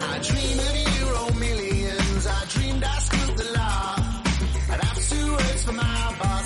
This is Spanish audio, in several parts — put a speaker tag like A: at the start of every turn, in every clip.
A: I of euro oh, millions. I dreamed I screwed the law. I'd have two words for my boss,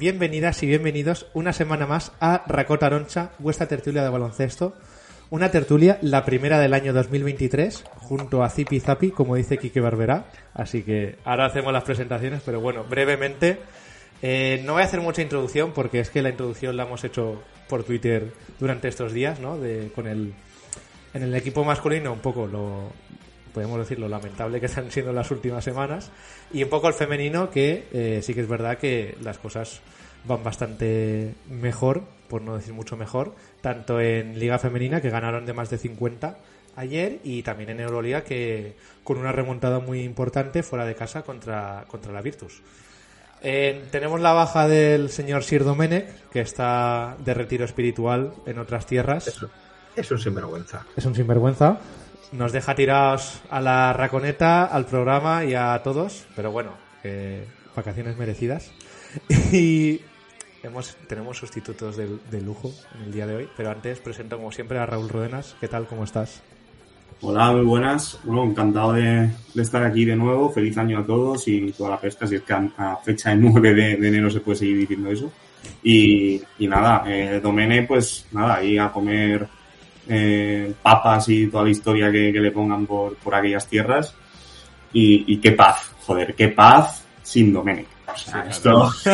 B: Bienvenidas y bienvenidos una semana más a Racota Aroncha, vuestra tertulia de baloncesto. Una tertulia, la primera del año 2023, junto a Zipi Zapi, como dice Quique Barberá. Así que ahora hacemos las presentaciones, pero bueno, brevemente. Eh, no voy a hacer mucha introducción porque es que la introducción la hemos hecho por Twitter durante estos días, ¿no? De, con el, en el equipo masculino un poco lo, podemos decir, lo lamentable que están siendo las últimas semanas y un poco el femenino que eh, sí que es verdad que las cosas van bastante mejor, por no decir mucho mejor, tanto en Liga Femenina que ganaron de más de 50 ayer y también en Euroliga que con una remontada muy importante fuera de casa contra, contra la Virtus. Eh, tenemos la baja del señor Sir Domenech, que está de retiro espiritual en otras tierras.
C: Eso, es un sinvergüenza.
B: Es un sinvergüenza. Nos deja tirados a la raconeta, al programa y a todos. Pero bueno, eh, vacaciones merecidas. Y hemos, tenemos sustitutos de, de lujo en el día de hoy. Pero antes presento como siempre a Raúl Rodenas. ¿Qué tal? ¿Cómo estás?
D: Hola, muy buenas. Bueno, encantado de, de estar aquí de nuevo. Feliz año a todos y toda la pesca, si es que a, a fecha de 9 de, de enero se puede seguir diciendo eso. Y, y nada, eh, Domene, pues nada, ahí a comer eh, papas y toda la historia que, que le pongan por, por aquellas tierras. Y, y qué paz, joder, qué paz sin Domene. O sea, esto...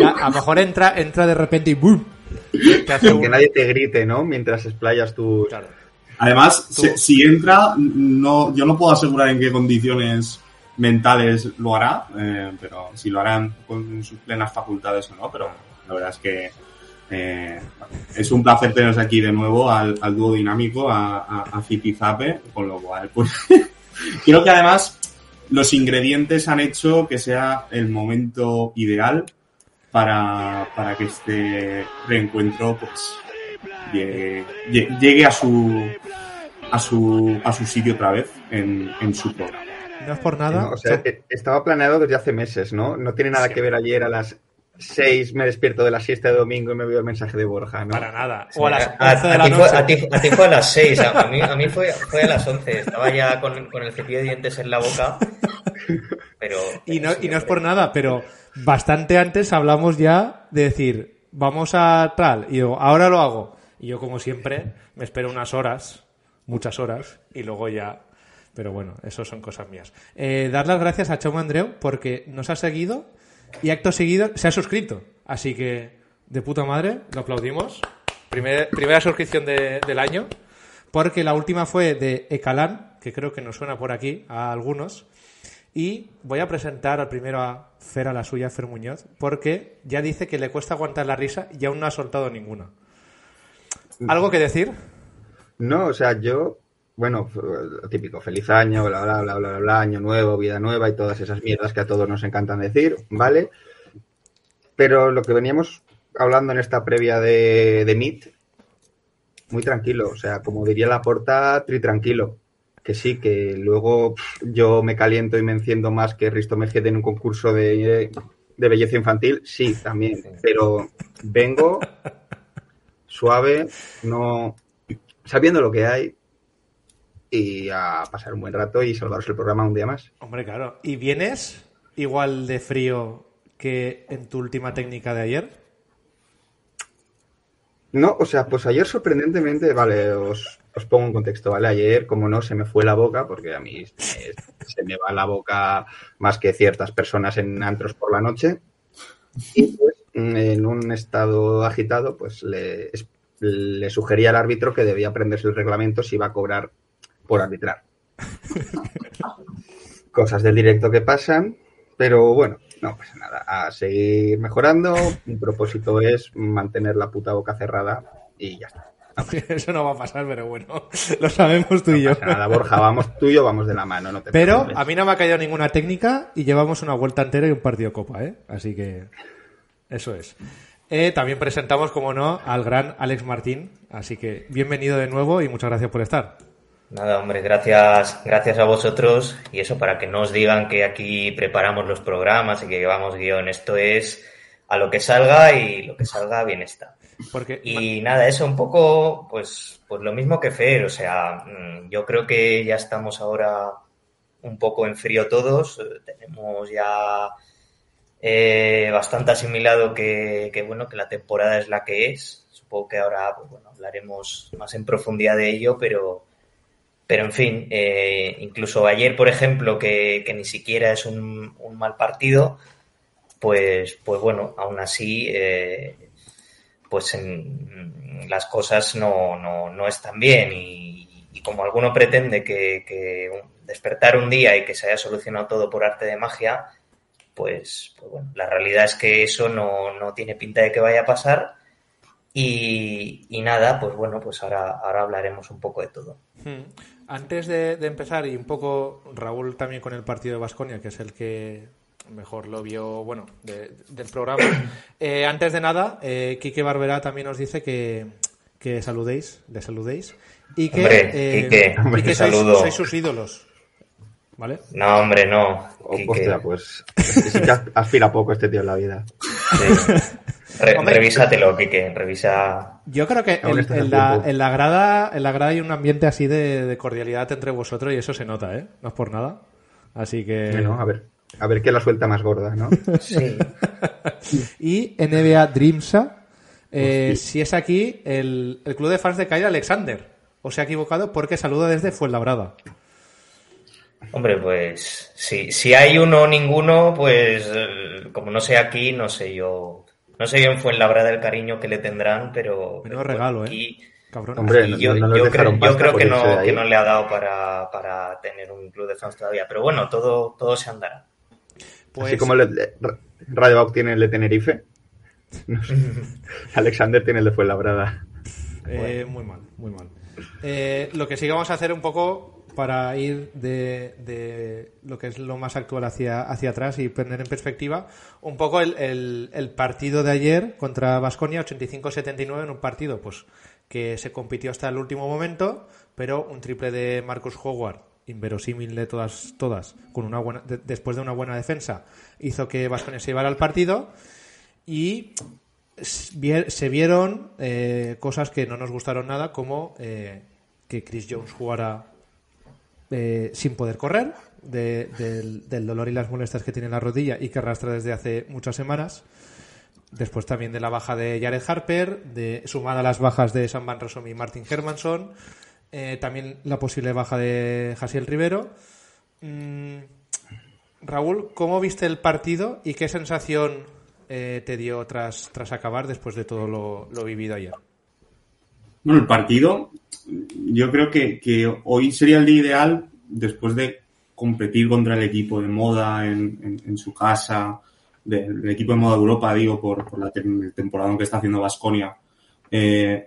B: Ya, a lo mejor entra, entra de repente y ¡boom! Te hace
C: Que nadie te grite, ¿no? Mientras explayas tu...
B: Claro.
D: Además,
B: Tú-
D: si, si entra, no, yo no puedo asegurar en qué condiciones mentales lo hará, eh, pero si lo harán con sus plenas facultades o no, pero la verdad es que eh, es un placer teneros aquí de nuevo al, al dúo dinámico, a, a, con lo cual, pues, creo que además los ingredientes han hecho que sea el momento ideal para, para que este reencuentro, pues, llegue, lle- llegue a su a su a su sitio otra vez en, en su programa.
B: No es por nada.
C: No, o sea, estaba planeado desde hace meses, ¿no? No tiene nada que ver ayer a las 6 me despierto de la siesta de domingo y me veo el mensaje de Borja, ¿no?
B: Para nada. O a las
E: A,
B: 11 de
E: a
B: la
E: ti
B: noche.
E: fue, a, ti, a ti fue a las 6, a, mí, a mí fue, fue a las 11. Estaba ya con, con el cepillo de dientes en la boca. Pero.
B: Y no,
E: sí,
B: y no es por nada, pero bastante antes hablamos ya de decir, vamos a tal, y yo, ahora lo hago. Y yo, como siempre, me espero unas horas, muchas horas, y luego ya. Pero bueno, eso son cosas mías. Eh, dar las gracias a Chaume Andreu porque nos ha seguido y acto seguido se ha suscrito. Así que, de puta madre, lo aplaudimos. Primer- primera suscripción de- del año. Porque la última fue de Ecalán, que creo que nos suena por aquí a algunos. Y voy a presentar al primero a Fer a la suya, Fer Muñoz, porque ya dice que le cuesta aguantar la risa y aún no ha soltado ninguna. ¿Algo que decir?
C: No, o sea, yo, bueno, lo típico, feliz año, bla, bla, bla, bla, bla, bla, año nuevo, vida nueva y todas esas mierdas que a todos nos encantan decir, ¿vale? Pero lo que veníamos hablando en esta previa de, de Meet, muy tranquilo, o sea, como diría la porta, tri tranquilo. Que sí, que luego pff, yo me caliento y me enciendo más que Risto Mejide en un concurso de, de belleza infantil, sí, también, pero vengo suave, no sabiendo lo que hay y a pasar un buen rato y salvaros el programa un día más.
B: Hombre, claro. ¿Y vienes igual de frío que en tu última técnica de ayer?
C: No, o sea, pues ayer sorprendentemente, vale, os, os pongo en contexto, ¿vale? Ayer, como no, se me fue la boca, porque a mí se me va la boca más que ciertas personas en antros por la noche. Y pues, en un estado agitado, pues le, es- le sugerí al árbitro que debía aprenderse el reglamento si iba a cobrar por arbitrar. Cosas del directo que pasan, pero bueno, no pasa nada. A seguir mejorando. Mi propósito es mantener la puta boca cerrada y ya está.
B: Eso no va a pasar, pero bueno, lo sabemos tú y yo.
C: Pasa nada, Borja, vamos tú y yo, vamos de la mano. No te
B: Pero
C: preocupes.
B: a mí no me ha caído ninguna técnica y llevamos una vuelta entera y un partido copa, ¿eh? Así que eso es. Eh, también presentamos, como no, al gran Alex Martín. Así que bienvenido de nuevo y muchas gracias por estar.
E: Nada, hombre, gracias, gracias a vosotros. Y eso para que no os digan que aquí preparamos los programas y que llevamos guion. Esto es a lo que salga y lo que salga bien está.
B: Porque
E: Y nada, eso un poco, pues, pues lo mismo que Fer. O sea, mm, yo creo que ya estamos ahora un poco en frío todos. eh, Tenemos ya eh, bastante asimilado que, que, bueno, que la temporada es la que es. Supongo que ahora, pues bueno, hablaremos más en profundidad de ello, pero, pero en fin, eh, incluso ayer, por ejemplo, que, que ni siquiera es un, un mal partido, pues, pues bueno, aún así, eh, pues las cosas no, no, no están bien y, como alguno pretende que, despertar un día y que se haya solucionado todo por arte de magia, pues, pues bueno, la realidad es que eso no, no tiene pinta de que vaya a pasar y, y nada, pues bueno, pues ahora, ahora hablaremos un poco de todo.
B: Hmm. Antes de, de empezar, y un poco Raúl también con el partido de Basconia, que es el que mejor lo vio, bueno, de- del programa. Eh, antes de nada, eh, Quique Barberá también nos dice que, que saludéis, le saludéis. Y que,
E: Hombre,
B: eh,
E: Quique,
B: y que sois, sois sus ídolos. ¿Vale?
E: No, hombre, no.
C: Oh, hostia, pues sí que aspira poco este tío en la vida.
E: Sí. Re-
B: Hombre.
E: revísatelo, Quique, revisa.
B: Yo creo que en, la, en, la grada, en la grada hay un ambiente así de, de cordialidad entre vosotros y eso se nota, ¿eh? No es por nada. Así que...
C: Bueno, a ver, a ver qué la suelta más gorda, ¿no?
E: Sí.
B: Y NBA Dreamsa, eh, si es aquí el, el club de fans de Kyle Alexander. O se ha equivocado porque saluda desde Fuenlabrada.
E: Hombre, pues si, si hay uno o ninguno, pues eh, como no sé aquí, no sé yo. No sé yo en Fuenlabrada el cariño que le tendrán, pero.
B: Menudo
E: pero
B: regalo, ¿eh? Cabrón.
C: Hombre, no-
E: yo,
C: no
E: creo, yo que no,
C: ahí.
E: que no le ha dado para, para tener un club de fans todavía. Pero bueno, todo, todo se andará.
B: Pues,
C: Así como Radio Bauk tiene el de Tenerife. no sé. Alexander tiene el de Fuenlabrada.
B: eh, muy mal, muy mal. Eh, lo que sí que vamos a hacer un poco para ir de, lo que es lo más actual hacia, atrás y poner en perspectiva un poco el, partido de ayer contra Vasconia 85-79 en un partido pues que se compitió hasta el último momento pero un triple de Marcus Howard inverosímil de todas todas con una buena de- después de una buena defensa hizo que Vasconia se llevara al partido y se vieron eh, cosas que no nos gustaron nada, como eh, que Chris Jones jugara eh, sin poder correr, de- del, dolor y las molestias que tiene en la rodilla y que arrastra desde hace muchas semanas. Después también de la baja de Jared Harper, de, sumada a las bajas de Sam Van Rossum y Martin Hermanson, eh, también la posible baja de Jasiel Rivero. Mm, Raúl, ¿cómo viste el partido y qué sensación eh, te dio tras, tras acabar después de todo lo, lo vivido ayer?
D: Bueno, el partido, yo creo que, hoy sería el día ideal después de competir contra el equipo de moda en, su casa, del equipo de moda de Europa, digo, por, por la tem- temporada que está haciendo Vasconia,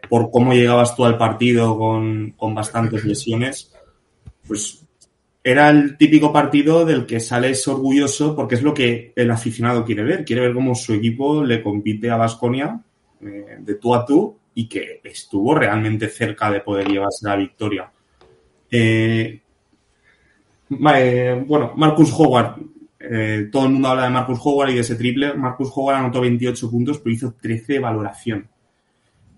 D: por cómo llegabas tú al partido con, bastantes lesiones, pues era el típico partido del que sales orgulloso porque es lo que el aficionado quiere ver. Quiere ver cómo su equipo le compite a Vasconia de tú a tú y que estuvo realmente cerca de poder llevarse la victoria. Eh, vale, bueno, Marcus Howard. eh, todo el mundo habla de Marcus Howard y de ese triple. Marcus Howard anotó 28 puntos, pero hizo 13 de valoración.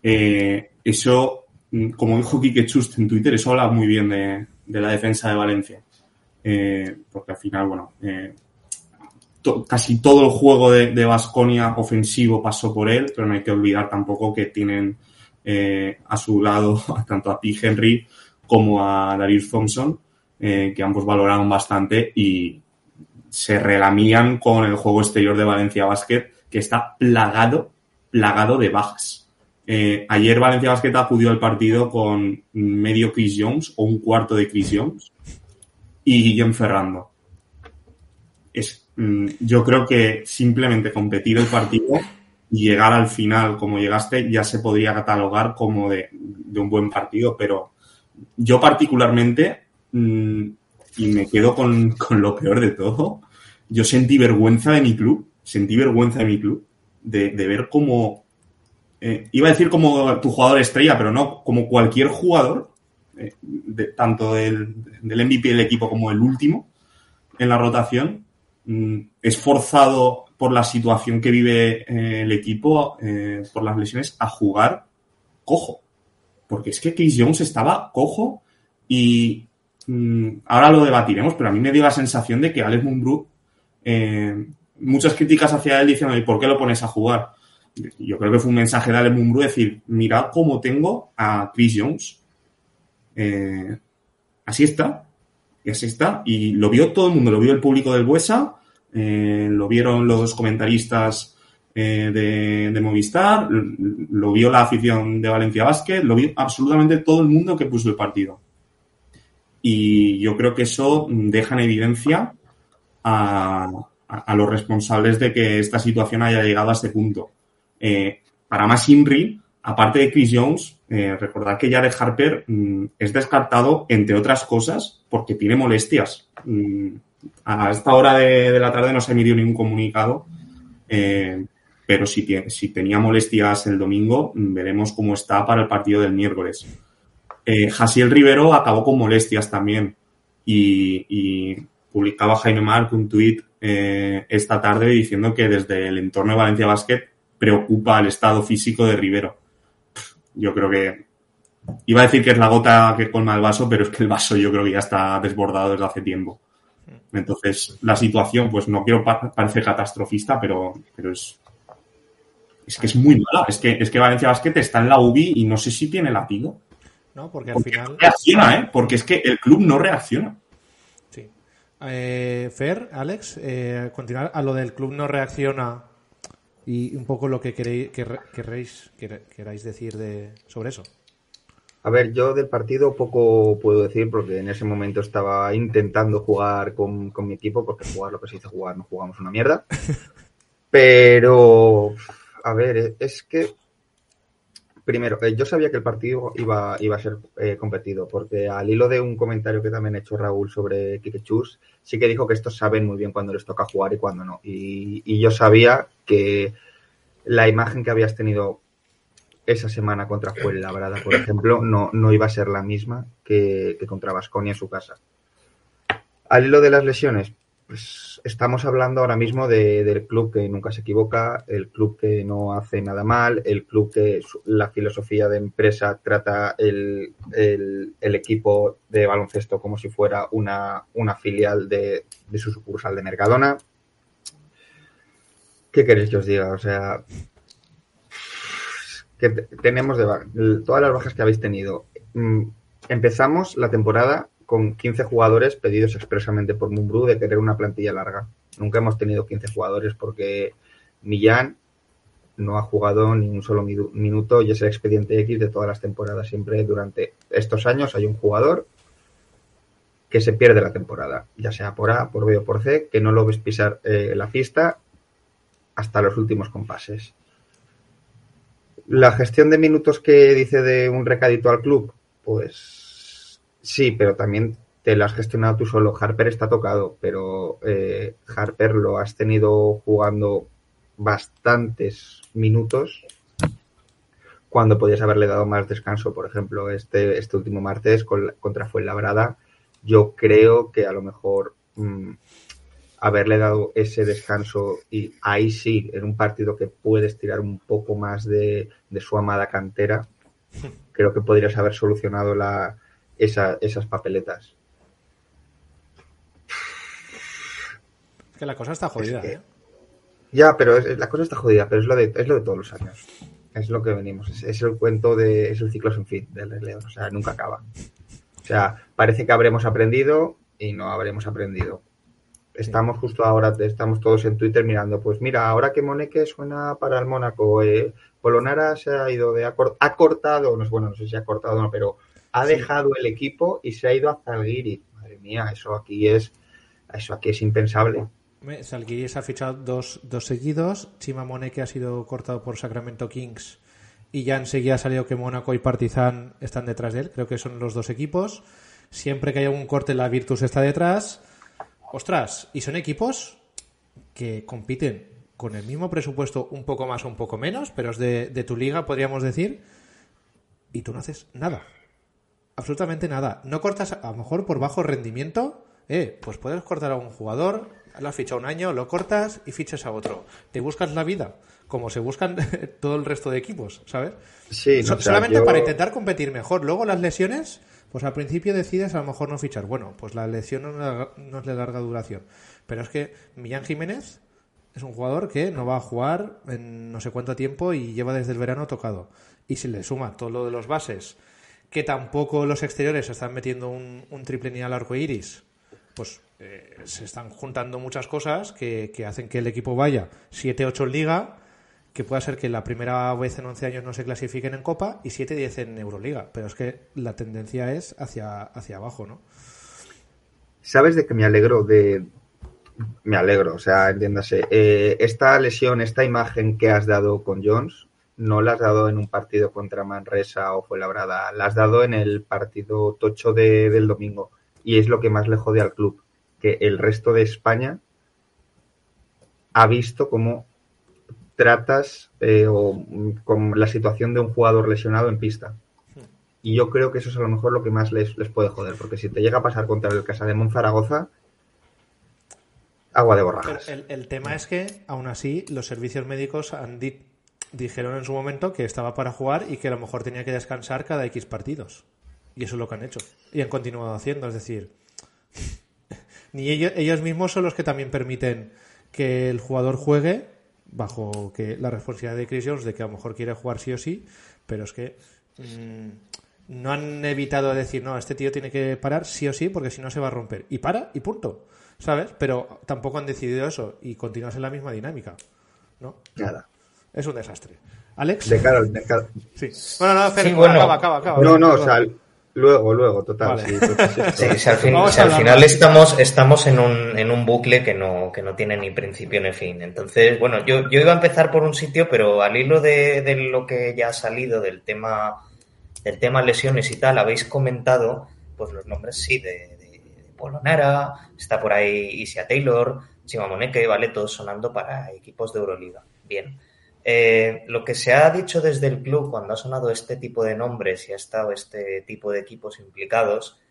D: Eh, eso, mm, como dijo Quique Chust en Twitter, eso habla muy bien de, la defensa de Valencia. Eh, porque al final, bueno, eh, casi todo el juego de Vasconia ofensivo pasó por él, pero no hay que olvidar tampoco que tienen eh, a su lado tanto a P. Henry como a Darius Thompson, eh, que ambos valoraron bastante y se relamían con el juego exterior de Valencia Basket, que está plagado, plagado de bajas. Eh, ayer Valencia Basket acudió al partido con medio Chris Jones o un cuarto de Chris Jones y Guillem Ferrando. Es, yo creo que simplemente competir el partido y llegar al final como llegaste ya se podría catalogar como de, un buen partido, pero yo particularmente, mm, y me quedo con, con lo peor de todo, yo sentí vergüenza de mi club, sentí vergüenza de mi club, de, de ver cómo, eh, iba a decir como tu jugador estrella, pero no, como cualquier jugador, eh, tanto del, del MVP del equipo como el último en la rotación, mm, es forzado por la situación que vive eh, el equipo, eh, por las lesiones, a jugar cojo. Porque es que Chris Jones estaba cojo y mm, ahora lo debatiremos, pero a mí me dio la sensación de que Alex Mumbrú, eh, muchas críticas hacia él diciendo, ¿y por qué lo pones a jugar? Yo creo que fue un mensaje de Alex Mumbrú decir, mirad cómo tengo a Chris Jones. Así está. Y así está. Y lo vio todo el mundo, lo vio el público del Buesa, eh, lo vieron los comentaristas eh, de, Movistar, lo vio la afición de Valencia Basket, lo vio absolutamente todo el mundo que puso el partido. Y yo creo que eso deja en evidencia a, a- a los responsables de que esta situación haya llegado a este punto. Eh, para más Inri, aparte de Chris Jones, eh, recordad que Jared Harper mm, es descartado, entre otras cosas, porque tiene molestias. Mm, a esta hora de, la tarde no se ha emitido ningún comunicado, eh, pero si, tenía molestias el domingo, mm, veremos cómo está para el partido del miércoles. Eh, Jasiel Rivero acabó con molestias también y, y publicaba Jaime Marc un tuit eh, esta tarde diciendo que desde el entorno de Valencia Basket preocupa el estado físico de Rivero. Yo creo que iba a decir que es la gota que colma el vaso, pero es que el vaso yo creo que ya está desbordado desde hace tiempo. Entonces, la situación, pues no quiero pa- parecer catastrofista, pero, pero es, es que es muy mala. Es que, es que Valencia Basket está en la UBI y no sé si tiene latido.
B: ¿no? Porque al
D: Porque
B: final...
D: no reacciona, ¿eh? Porque es que el club no reacciona.
B: Sí. Eh, Fer, Alex, eh, continuar a lo del club no reacciona y un poco lo que queréis, quer- queráis decir de, sobre eso.
C: A ver, yo del partido poco puedo decir porque en ese momento estaba intentando jugar con, con mi equipo, porque jugar lo que se dice jugar, no jugamos una mierda. Pero, a ver, es que, primero, eh, yo sabía que el partido iba, iba a ser eh, competido, porque al hilo de un comentario que también ha hecho Raúl sobre Kike Chus, sí que dijo que estos saben muy bien cuándo les toca jugar y cuándo no. Y, y yo sabía que la imagen que habías tenido esa semana contra Fuenlabrada, por ejemplo, no, no iba a ser la misma que, que contra Vasconia en su casa. Al hilo de las lesiones, pues estamos hablando ahora mismo de- del club que nunca se equivoca, el club que no hace nada mal, el club que la filosofía de empresa trata el, el- equipo de baloncesto como si fuera una, una filial de, de su sucursal de Mercadona. ¿Qué queréis que os diga? O sea, que te- tenemos de todas las bajas que habéis tenido. Mm, Empezamos la temporada con 15 jugadores pedidos expresamente por Mumbrú de querer una plantilla larga. Nunca hemos tenido 15 jugadores porque Millán no ha jugado ni un solo minuto y es el expediente X de todas las temporadas. Siempre durante estos años hay un jugador que se pierde la temporada, ya sea por A, por B o por C, que no lo ves pisar eh, la pista hasta los últimos compases. La gestión de minutos que dice de un recadito al club, pues sí, pero también te lo has gestionado tú solo. Harper está tocado, pero eh, Harper lo has tenido jugando bastantes minutos cuando podías haberle dado más descanso. Por ejemplo, este, este último martes con, contra Fuenlabrada, yo creo que a lo mejor mm, haberle dado ese descanso y ahí sí, en un partido que puedes tirar un poco más de, de su amada cantera, creo que podrías haber solucionado la, esa- esas papeletas.
B: Es que la cosa está jodida,
C: que-
B: ¿eh?
C: Ya, pero es- la cosa está jodida, pero es lo de, es lo de todos los años. Es lo que venimos. Es, es el cuento de. Es el ciclo sin fin del Rey León. O sea, nunca acaba. O sea, parece que habremos aprendido y no habremos aprendido. Estamos justo ahora, estamos todos en Twitter mirando, pues mira, ahora que Moneke suena para el Mónaco, eh, Polonara se ha ido de acor- ha cortado, no sé, bueno, no sé si ha cortado o no, pero ha dejado el equipo y se ha ido a Zalgiris. Madre mía, eso aquí es, eso aquí es impensable.
B: Me- Zalgiris ha fichado dos, dos seguidos. Chima Moneke ha sido cortado por Sacramento Kings. Y ya enseguida ha salido que Mónaco y Partizan están detrás de él. Creo que son los dos equipos. Siempre que haya un corte, la Virtus está detrás. Ostras, y son equipos que compiten con el mismo presupuesto, un poco más o un poco menos, pero es de, de tu liga, podríamos decir. Y tú no haces nada. Absolutamente nada. No cortas, a lo mejor por bajo rendimiento, eh, pues puedes cortar a un jugador, lo has fichado un año, lo cortas y fichas a otro. Te buscas la vida, como se buscan todo el resto de equipos, ¿sabes?
C: Sí,
B: So-
C: no, o sea,
B: solamente
C: yo-
B: para intentar competir mejor. Luego las lesiones, pues al principio decides a lo mejor no fichar. Bueno, pues la lesión no, es de- no es de larga duración. Pero es que Millán Jiménez es un jugador que no va a jugar en no sé cuánto tiempo y lleva desde el verano tocado. Y si le suma todo lo de los bases, que tampoco los exteriores están metiendo un, un triple ni al arco iris, pues eh, se están juntando muchas cosas que, que hacen que el equipo vaya 7-8 en liga, que pueda ser que la primera vez en 11 años no se clasifiquen en Copa y 7-10 en Euroliga. Pero es que la tendencia es hacia, hacia abajo, ¿no?
C: ¿Sabes de que me alegro de... Me alegro, o sea, entiéndase. eh, esta lesión, esta imagen que has dado con Jones, no la has dado en un partido contra Manresa o Fuenlabrada, la has dado en el partido tocho de- del domingo. Y es lo que más le jode al club, que el resto de España ha visto cómo tratas eh, o con la situación de un jugador lesionado en pista. Y yo creo que eso es a lo mejor lo que más les, les puede joder, porque si te llega a pasar contra el Casa de Monzaragoza, agua de borrajas.
B: el- el tema es que, aún así, los servicios médicos han di- dijeron en su momento que estaba para jugar y que a lo mejor tenía que descansar cada X partidos. Y eso es lo que han hecho. Y han continuado haciendo. Es decir, ni ellos, ellos mismos son los que también permiten que el jugador juegue bajo que la responsabilidad de Chris Jones de que a lo mejor quiere jugar sí o sí, pero es que mm, no han evitado decir, no, este tío tiene que parar sí o sí porque si no se va a romper. Y para y punto. ¿Sabes? Pero tampoco han decidido eso y continúas en la misma dinámica. ¿No?
C: Nada.
B: Es un desastre. ¿Alex?
C: De cara al mercado.
B: Sí. Bueno, no, Fer,
E: Sí, bueno.
B: acaba, acaba, acaba.
C: No, no, o sea, luego, luego, total.
B: Vale.
C: sí, entonces esto-
E: Sí, si al, fin- si final estamos, estamos en, un, en un bucle que no, que no tiene ni principio ni fin. Entonces, bueno, yo, yo iba a empezar por un sitio, pero al hilo de, de lo que ya ha salido del tema, del tema lesiones y tal, habéis comentado pues los nombres, sí, de, de- de Polonara, está por ahí Isia Taylor, Chima Moneke, ¿vale? Todos sonando para equipos de Euroliga. Bien. Eh, lo que se ha dicho desde el club cuando ha sonado este tipo de nombres y ha estado este tipo de equipos implicados,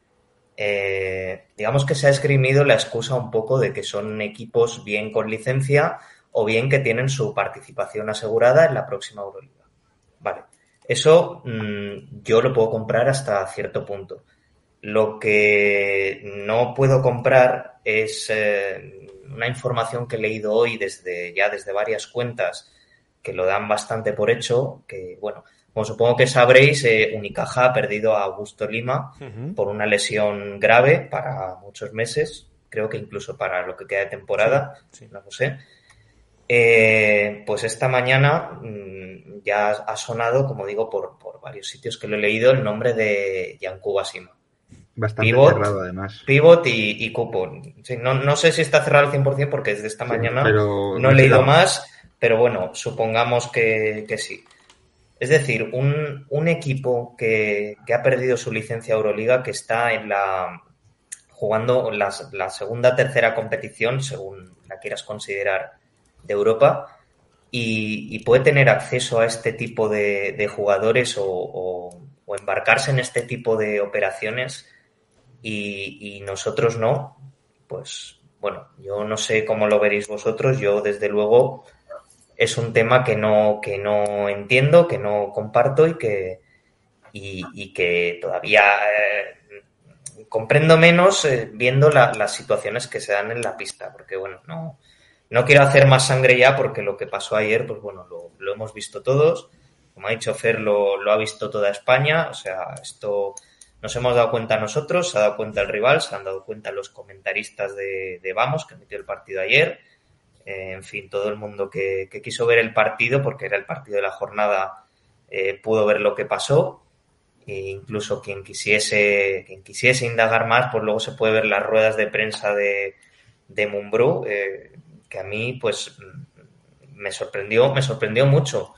E: eh, digamos que se ha esgrimido la excusa un poco de que son equipos bien con licencia o bien que tienen su participación asegurada en la próxima Euroliga. Vale, eso mm, yo lo puedo comprar hasta cierto punto. Lo que no puedo comprar es eh, una información que he leído hoy desde ya desde varias cuentas que lo dan bastante por hecho, que bueno, como supongo que sabréis, eh, Unicaja ha perdido a Augusto Lima por una lesión grave para muchos meses, creo que incluso para lo que queda de temporada,
B: Sí, sí.
E: no lo sé. Eh, pues esta mañana mm, ya ha sonado, como digo, por, por varios sitios que lo he leído, el nombre de Yankuba Sima.
C: Bastante
E: Pivot.
C: cerrado, además.
E: Pivot y, y cupo. Sí, no, no sé si está cerrado al 100% porque desde esta
C: Sí,
E: mañana
C: pero
E: no he leído más, pero bueno, supongamos que, que sí. Es decir, un, un equipo que, que ha perdido su licencia Euroliga, que está en la jugando las- la segunda tercera competición, según la quieras considerar, de Europa, y, puede tener acceso a este tipo de, de jugadores o, o- embarcarse en este tipo de operaciones y nosotros no, pues bueno, yo no sé cómo lo veréis vosotros, yo desde luego es un tema que no, que no entiendo, que no comparto y que, y, que todavía eh, comprendo menos eh, viendo la- las situaciones que se dan en la pista, porque bueno, no, no quiero hacer más sangre ya porque lo que pasó ayer, pues bueno, lo, lo hemos visto todos como ha dicho Fer, lo, lo ha visto toda España. O sea, esto nos hemos dado cuenta nosotros, se ha dado cuenta el rival, se han dado cuenta los comentaristas de, de Vamos, que metió el partido ayer. En fin, todo el mundo que, que, quiso ver el partido, porque era el partido de la jornada, eh, pudo ver lo que pasó. E incluso quien quisiese, quien quisiese indagar más, pues luego se puede ver las ruedas de prensa de, de Mumbrú, eh, que a mí, pues, me sorprendió, me sorprendió mucho.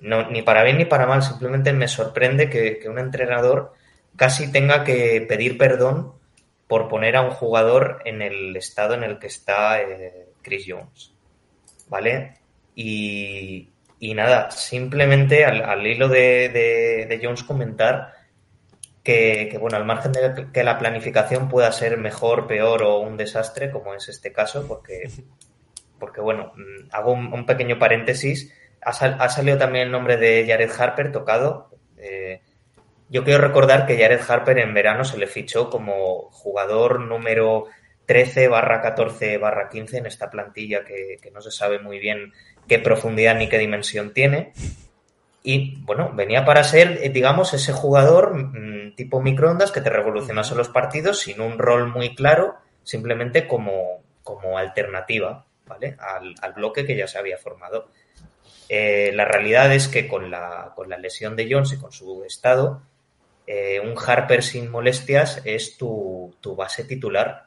E: No, ni para bien ni para mal, simplemente me sorprende que, que un entrenador casi tenga que pedir perdón por poner a un jugador en el estado en el que está eh, Chris Jones. ¿Vale? Y, y nada, simplemente al, al hilo de, de, de, Jones comentar que, que, bueno, al margen de que la planificación pueda ser mejor, peor o un desastre, como es este caso, porque, porque bueno, hago un, un pequeño paréntesis. Ha, sal, ha, salido también el nombre de Jared Harper tocado. Eh, yo quiero recordar que Jared Harper en verano se le fichó como jugador número 13 barra 14 barra 15 en esta plantilla que, que, no se sabe muy bien qué profundidad ni qué dimensión tiene. Y bueno, venía para ser, digamos, ese jugador mmm, tipo microondas que te revolucionase los partidos sin un rol muy claro, simplemente como, como alternativa, ¿vale? Al, al, bloque que ya se había formado. Eh, la realidad es que con la, con la lesión de Jones y con su estado, eh, un Harper sin molestias es tu, tu, base titular.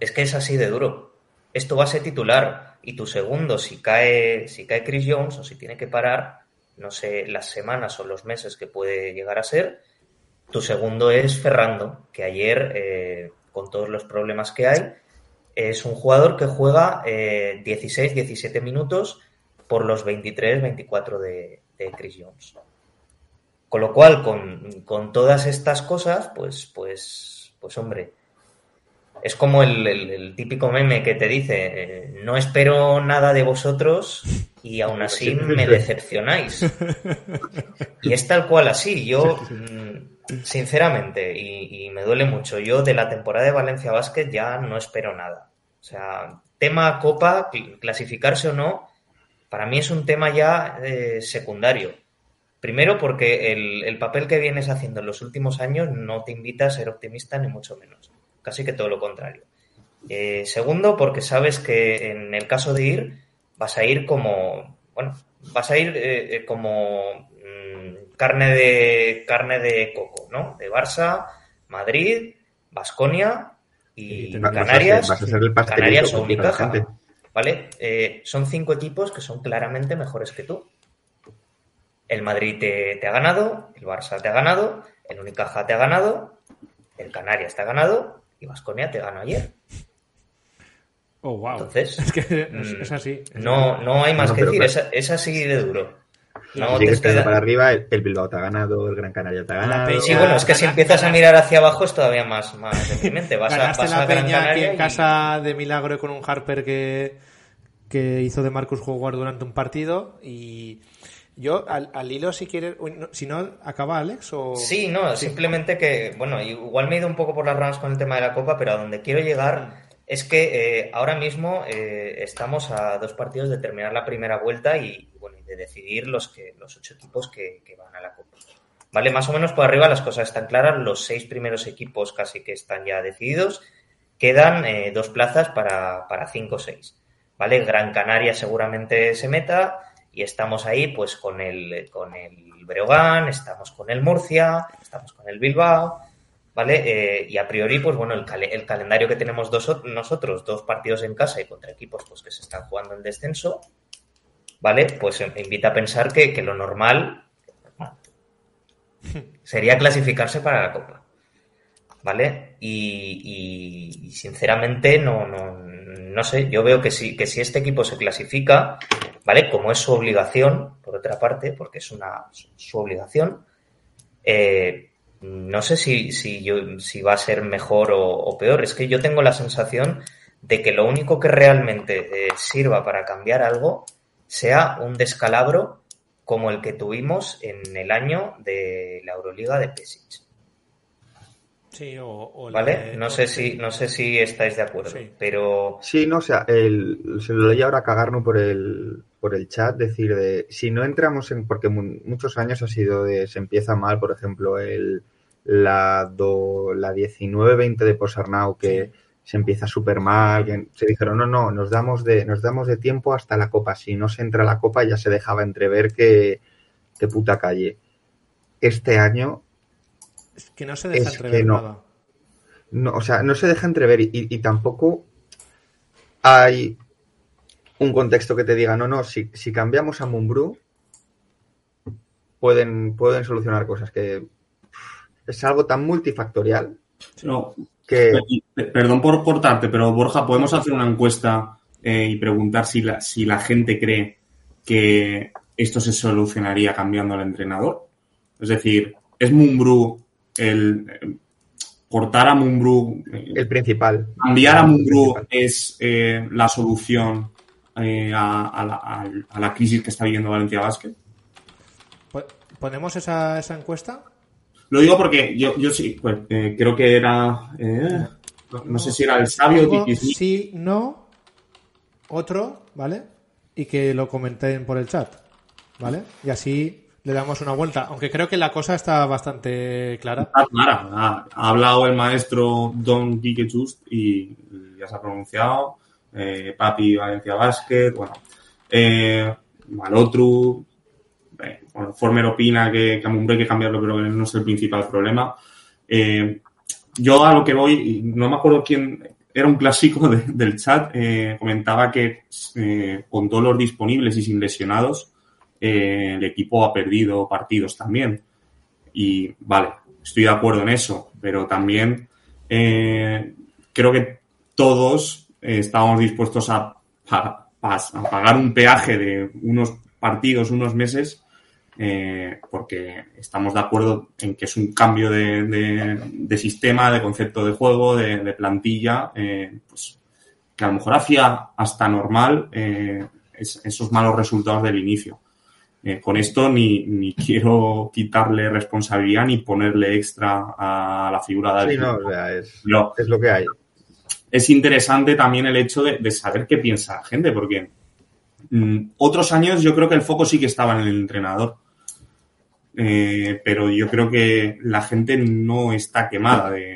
E: Es que es así de duro. Es tu base titular. Y tu segundo, si cae, si cae Chris Jones o si tiene que parar, no sé las semanas o los meses que puede llegar a ser, tu segundo es Ferrando, que ayer, eh, con todos los problemas que hay, es un jugador que juega eh, 16, 17 minutos por los 23, 24 de, de Chris Jones. Con lo cual, con, con, todas estas cosas, pues, pues, pues hombre, es como el, el, el típico meme que te dice, eh, no espero nada de vosotros y aún así me decepcionáis. Y es tal cual así. Yo, mm, sinceramente, y, y me duele mucho, yo de la temporada de Valencia Basket ya no espero nada. O sea, tema Copa, clasificarse o no, para mí es un tema ya eh, secundario Primero porque el, el, papel que vienes haciendo en los últimos años no te invita a ser optimista ni mucho menos. Casi que todo lo contrario. Eh, segundo, porque sabes que en el caso de ir, vas a ir como, bueno, vas a ir eh, como mmm, carne de carne de coco, ¿no? De Barça, Madrid, Basconia y, y Canarias.
C: Vas a ser, vas a ser
E: Canarias o Unicaja, ¿vale? Eh, son cinco equipos que son claramente mejores que tú. El Madrid te, te, ha ganado, el Barça te ha ganado, el Unicaja te ha ganado, el Canarias te ha ganado y Vasconia te ganó ayer.
B: Oh, wow.
E: Entonces,
B: es, que es, es así. Es
E: no, no hay más no, que decir, es, es, así de duro.
C: No si te para arriba, el, el, Bilbao te ha ganado, el Gran Canaria te ha ganado.
E: Peña, sí, bueno, es que si empiezas a mirar hacia abajo es todavía más, más deprimente. Vas
B: Ganaste
E: a, vas
B: la
E: a Gran
B: Peña
E: Canaria
B: aquí en
E: y...
B: casa de milagro con un Harper que, que hizo de Marcus jugar durante un partido y yo, al, al, hilo, si quieres, si no, ¿acaba Alex? O...
E: Sí, no, sí. simplemente que, bueno, igual me he ido un poco por las ramas con el tema de la Copa, pero a donde quiero llegar es que eh, ahora mismo eh, estamos a dos partidos de terminar la primera vuelta y, bueno, de decidir los, que, los ocho equipos que, que van a la Copa. Vale, más o menos por arriba las cosas están claras, los seis primeros equipos casi que están ya decididos, quedan eh, dos plazas para, para cinco o seis. ¿Vale? Gran Canaria seguramente se meta, y estamos ahí pues con el, con el Breogán, estamos con el Murcia, estamos con el Bilbao, ¿vale? Eh, y a priori, pues bueno, el, cal el, calendario que tenemos dos, nosotros, dos partidos en casa y contra equipos pues que se están jugando el descenso, ¿vale? Pues me invita a pensar que, que lo normal sería clasificarse para la Copa, ¿vale? Y, y, y sinceramente no, no, no sé, yo veo que si, que si este equipo se clasifica, ¿vale? Como es su obligación, por otra parte, porque es una su obligación, eh, no sé si, si, yo, si va a ser mejor o, peor. Es que yo tengo la sensación de que lo único que realmente eh, sirva para cambiar algo sea un descalabro como el que tuvimos en el año de la Euroliga de Pesic.
B: Sí, o, o la
E: ¿vale?
B: de-
E: No
B: o-
E: sé si, no sé si estáis de acuerdo,
B: Sí.
E: pero
C: Sí, no, o sea, el, se lo leí ahora a Cagarno por el, por el chat, decir de, si no entramos en, porque mu- muchos años ha sido de, se empieza mal, por ejemplo, el, la, do, la 19-20 de Posarnau, que se empieza súper mal, que se dijeron, no, no, nos damos de, nos damos de tiempo hasta la copa, si no se entra la copa ya se dejaba entrever que, que puta calle. Este año
B: Es que no se deja
C: Es
B: entrever
C: que no.
B: nada.
C: No, o sea, no se deja entrever y, y tampoco hay un contexto que te diga, no, no, si, si cambiamos a Mumbrú, pueden, pueden solucionar cosas que es algo tan multifactorial
D: No,
C: que
D: Pe- Perdón por cortarte, pero Borja, ¿podemos hacer una encuesta eh, y preguntar si la, si la gente cree que esto se solucionaría cambiando al entrenador? Es decir, ¿es Mumbrú el... cortar a Mumbrú, eh,
C: el principal.
D: cambiar a Mumbrú es eh, la solución eh, a, a la, a- la crisis que está viviendo Valencia?
B: Po- ¿Ponemos esa, esa encuesta?
D: Lo digo porque yo, yo sí, pues, eh, creo que era... eh, no, no sé si era el sabio
B: Digo sí, no, otro, ¿vale? Y que lo comenten por el chat, ¿vale? Y así le damos una vuelta. Aunque creo que la cosa está bastante clara.
D: Está clara. Ha, ha hablado el maestro Don Quique Just y ya se ha pronunciado. Eh, Papi Valencia Basket, bueno. Eh, Malotru. eh, bueno, Former opina que, que a Mumbrú hay que cambiarlo, pero no es el principal problema. Eh, yo a lo que voy, no me acuerdo quién, era un clásico de- del chat, comentaba que con todos los disponibles y sin lesionados, eh, el equipo ha perdido partidos también. Y vale, estoy de acuerdo en eso, pero también eh, creo que todos eh, estábamos dispuestos a, pagar un peaje de unos partidos, unos meses, porque estamos de acuerdo en que es un cambio de, sistema, de concepto de juego, de, de plantilla, pues, que a lo mejor hacía hasta normal es- esos malos resultados del inicio. Eh, con esto ni, ni quiero quitarle responsabilidad ni ponerle extra a la figura de
C: Sí, no, o sea, es,
D: Pero
C: es lo que hay.
D: es interesante también el hecho de, de saber qué piensa la gente, porque mm, otros años yo creo que el foco sí que estaba en el entrenador. Eh, pero yo creo que la gente no está quemada de,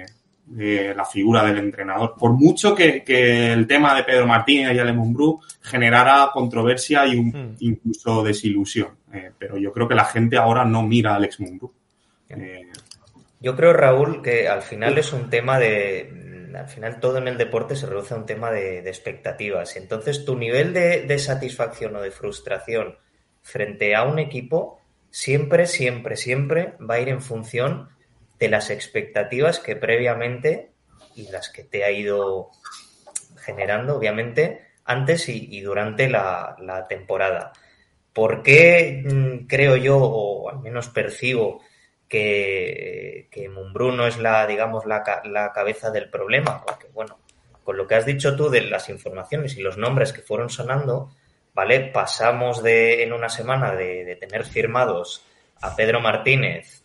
D: la figura del entrenador. Por mucho que, que el tema de Pedro Martínez y Ale Mumbrú generara controversia y un-
B: Hmm.
D: incluso desilusión. Eh, pero yo creo que la gente ahora no mira a Alex Mumbrú. Eh,
E: Yo creo, Raúl, que al final es un tema de. Al final todo en el deporte se reduce a un tema de, de expectativas. Entonces, tu nivel de, de satisfacción o de frustración frente a un equipo siempre, siempre, siempre va a ir en función de las expectativas que previamente y las que te ha ido generando, obviamente, antes y, durante la, temporada. ¿Por qué mm, creo yo, o al menos percibo, que, que Mumbrú no es la, digamos, la, la cabeza del problema? Porque, bueno, con lo que has dicho tú de las informaciones y los nombres que fueron sonando, ¿vale? Pasamos de, en una semana de tener firmados a Pedro Martínez,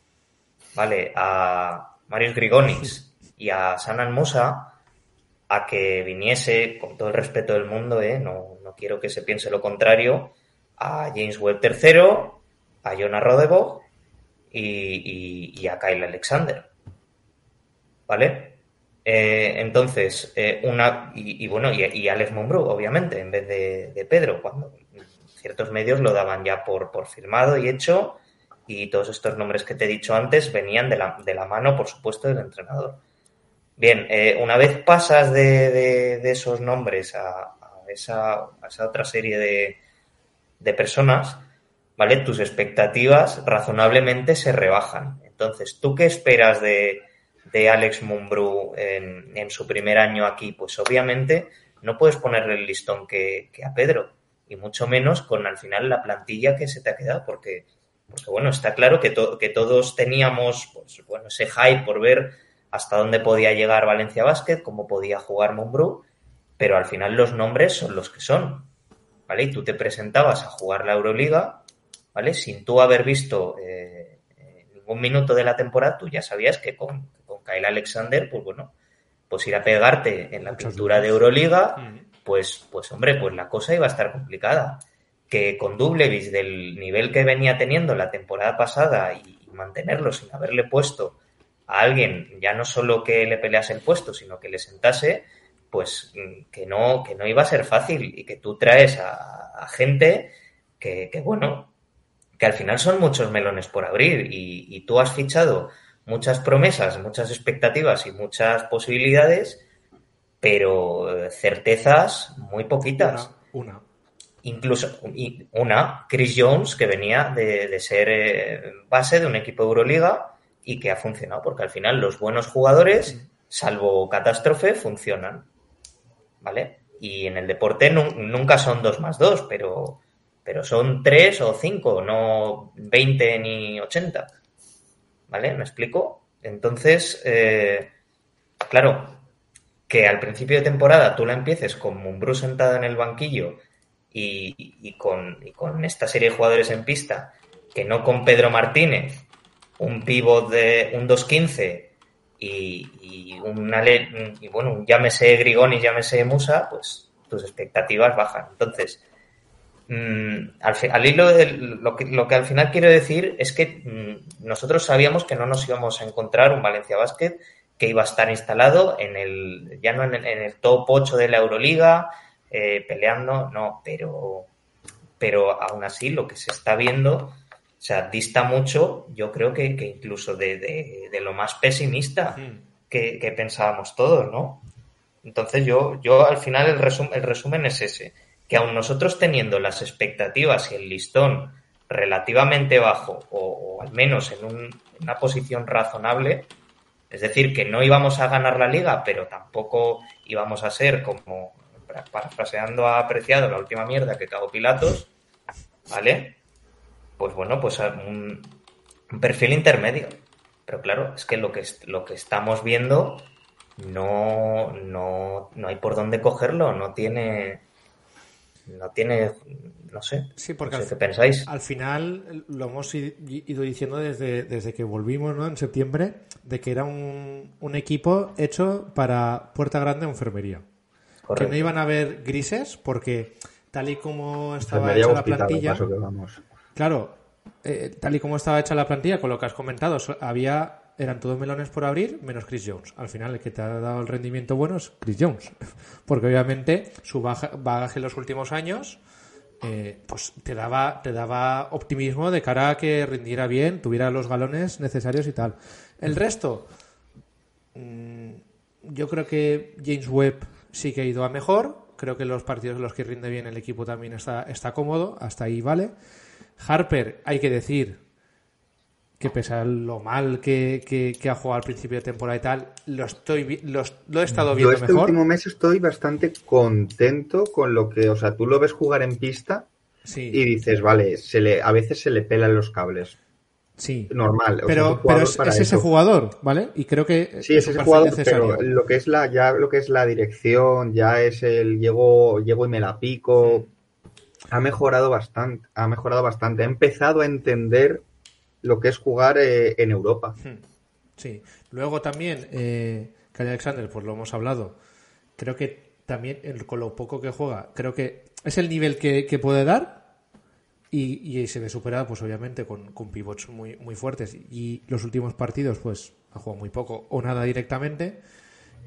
E: ¿vale? A Marius Grigonis y a Sanan Musa a que viniese, con todo el respeto del mundo, ¿eh? no, no quiero que se piense lo contrario, a James Webb III, a Jonah Rodebog y, y- y a Kyle Alexander. ¿Vale? Eh, entonces, eh, una. Y, y bueno, y, y Alex Mumbrú, obviamente, en vez de, de Pedro, cuando ciertos medios lo daban ya por, por firmado y hecho, y todos estos nombres que te he dicho antes venían de la, de la mano, por supuesto, del entrenador. Bien, eh, una vez pasas de, de- de esos nombres a, a esa, a esa otra serie de, de personas, ¿vale? Tus expectativas razonablemente se rebajan. Entonces, ¿tú qué esperas de, de Alex Mumbrú en, en su primer año aquí? Pues obviamente no puedes ponerle el listón que, que a Pedro, y mucho menos con al final la plantilla que se te ha quedado, porque, porque bueno, está claro que, to- que todos teníamos pues, bueno, ese hype por ver hasta dónde podía llegar Valencia Basket, cómo podía jugar Mumbrú, pero al final los nombres son los que son, ¿vale? Y tú te presentabas a jugar la Euroliga, ¿vale? Sin tú haber visto eh, eh, ningún minuto de la temporada, tú ya sabías que con, con Kyle Alexander, pues bueno, pues ir a pegarte en la pintura de. Euroliga, pues, pues hombre, pues la cosa iba a estar complicada. Que con Dublevis del nivel que venía teniendo la temporada pasada y, mantenerlo sin haberle puesto a alguien, ya no solo que le pelease el puesto, sino que le sentase, pues mm, que no, que no iba a ser fácil y que tú traes a, gente que, que, bueno, que al final son muchos melones por abrir y, tú has fichado muchas promesas, muchas expectativas y muchas posibilidades, pero eh, certezas muy poquitas.
B: Una.
E: Incluso y una, Chris Jones, que venía de, de ser eh, base de un equipo de Euroliga y que ha funcionado, porque al final los buenos jugadores, salvo catástrofe, funcionan. ¿Vale? Y en el deporte nu- nunca son dos más dos, pero, pero son tres o cinco, no 20 ni 80. ¿Vale? ¿Me explico? Entonces, eh, claro, que al principio de temporada tú la empieces con Mumbrú sentado en el banquillo y, y con, y con esta serie de jugadores en pista, que no con Pedro Martínez, un pivot de un 2-15 y, y, un Ale- y bueno, llámese Grigoni, llámese Musa, pues tus expectativas bajan. Entonces, mm, al, al hilo de lo que, lo que al final quiero decir es que mm, nosotros sabíamos que no nos íbamos a encontrar un Valencia Basket que iba a estar instalado en el, ya no en el, en el top 8 de la Euroliga, eh, peleando, no, pero, pero aún así lo que se está viendo, o sea, dista mucho, yo creo que, que incluso de, de- de lo más pesimista que, que pensábamos todos, ¿no? Entonces yo, yo al final el, resum- el resumen es ese, que aun nosotros teniendo las expectativas y el listón relativamente bajo o, o al menos en un- una posición razonable, es decir, que no íbamos a ganar la liga, pero tampoco íbamos a ser como, parafraseando a Apreciado, la última mierda que cagó Pilatos, ¿vale? Pues bueno, pues un, un perfil intermedio. Pero claro, es que lo que, lo que estamos viendo no, no, no hay por dónde cogerlo, no tiene, no tiene, no sé,
B: Sí, porque
E: no
B: al,
E: qué pensáis.
B: al final lo hemos ido diciendo desde, desde que volvimos ¿no? en septiembre, de que era un, un equipo hecho para puerta grande o Que no iban a haber grises porque tal y como estaba hecha la plantilla,
C: paso que vamos.
B: claro, eh, tal y como estaba hecha la plantilla, con lo que has comentado, había eran todos melones por abrir, menos Chris Jones. Al final, el que te ha dado el rendimiento bueno es Chris Jones. Porque obviamente su baja- bagaje en los últimos años eh, pues te daba, te daba optimismo de cara a que rindiera bien, tuviera los galones necesarios y tal. El resto, mm, yo creo que James Webb sí que ha ido a mejor. Creo que en los partidos en los que rinde bien el equipo también está, está cómodo. Hasta ahí vale. Harper, hay que decir que pese a lo mal que, que- que ha jugado al principio de temporada y tal, lo, estoy, lo, lo he estado
C: Yo
B: viendo
C: este
B: mejor.
C: último mes estoy bastante contento con lo que, o sea, tú lo ves jugar en pista
B: Sí,
C: y dices, vale, se le, a veces se le pelan los cables.
B: Sí.
C: Normal. o sea,
B: Pero, es, ese jugador, ¿vale? Y creo que
C: Sí, es ese jugador,
B: necesario.
C: pero lo que es la, ya lo que es la dirección, ya es el llego, llego y me la pico. Ha mejorado bastante, ha mejorado bastante. Ha empezado a entender lo que es jugar eh, en Europa.
B: Sí. Luego también, eh, Alexander, pues lo hemos hablado. Creo que también el- con lo poco que juega, creo que es el nivel que, que puede dar y, y se ve superado, pues obviamente, con, con pivots muy, muy fuertes. Y los últimos partidos, pues ha jugado muy poco o nada directamente.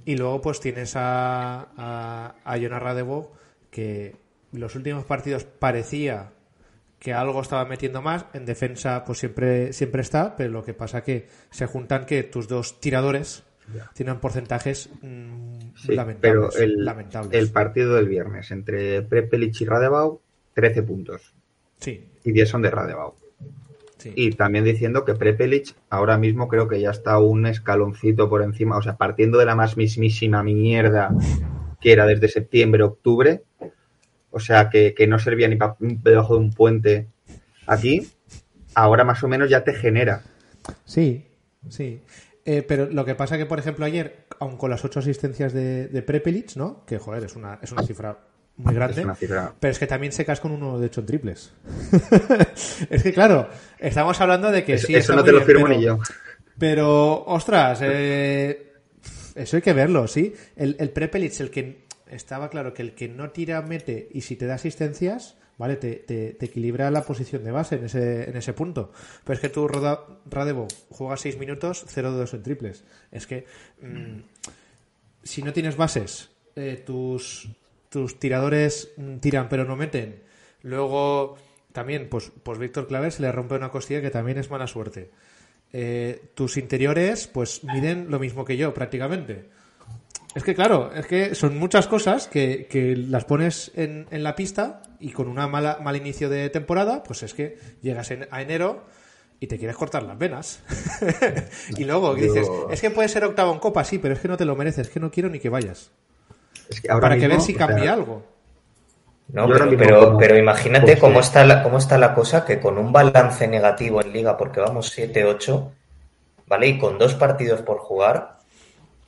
B: Y luego, pues tienes a, a, a Jonas Radebo, que los últimos partidos parecía que algo estaba metiendo más. En defensa, pues siempre, siempre está, pero lo que pasa que se juntan que tus dos tiradores tienen porcentajes mm,
C: Sí,
B: lamentables.
C: pero el,
B: lamentables.
C: el partido del viernes entre Prepelic y Radebau, 13 puntos.
B: Sí,
C: Y 10 son de Radebau.
B: sí.
C: Y también diciendo que Prepelic ahora mismo creo que ya está un escaloncito por encima, o sea, partiendo de la más mismísima mierda que era desde septiembre, octubre, o sea, que, que no servía ni para debajo de un puente aquí, ahora más o menos ya te genera.
B: Sí, sí. Eh, pero lo que pasa que, por ejemplo, ayer, aun con las ocho asistencias de, de Prepelic, ¿no? Que, joder, es una, es una cifra muy grande.
C: Es una cifra.
B: Pero es que también se casca con uno de hecho en triples. es que, claro, estamos hablando de que
C: Eso,
B: sí.
C: eso no te lo
B: bien,
C: firmo
B: pero-
C: ni yo.
B: Pero, ostras, eh, eso hay que verlo, ¿sí? El, el Prepelic, el que estaba claro que el que no tira mete y si te da asistencias, ¿vale? Te, te- te equilibra la posición de base en ese, en ese punto. Pero es que tú, Roda- Radevo, juegas 6 minutos, 0 de 2 en triples. Es que mm, si no tienes bases, eh, tus, tus tiradores mm, tiran pero no meten. Luego también, pues, pues Víctor Claver se le rompe una costilla que también es mala suerte. Eh, tus interiores, pues miden lo mismo que yo prácticamente. Es que claro, es que son muchas cosas que, que las pones en, en la pista y con una mala mal inicio de temporada, pues es que llegas en- a enero y te quieres cortar las venas. y luego dices, es que puede ser octavo en copa, sí, pero es que no te lo mereces, es que no quiero ni que vayas.
C: Es que ahora
B: Para que veas si
C: o sea,
B: cambia algo.
E: No, pero, imagínate
C: pues,
E: cómo
C: eh,
E: está, la, cómo está la cosa que con un balance negativo en liga, porque vamos 7-8, ¿vale? Y con dos partidos por jugar,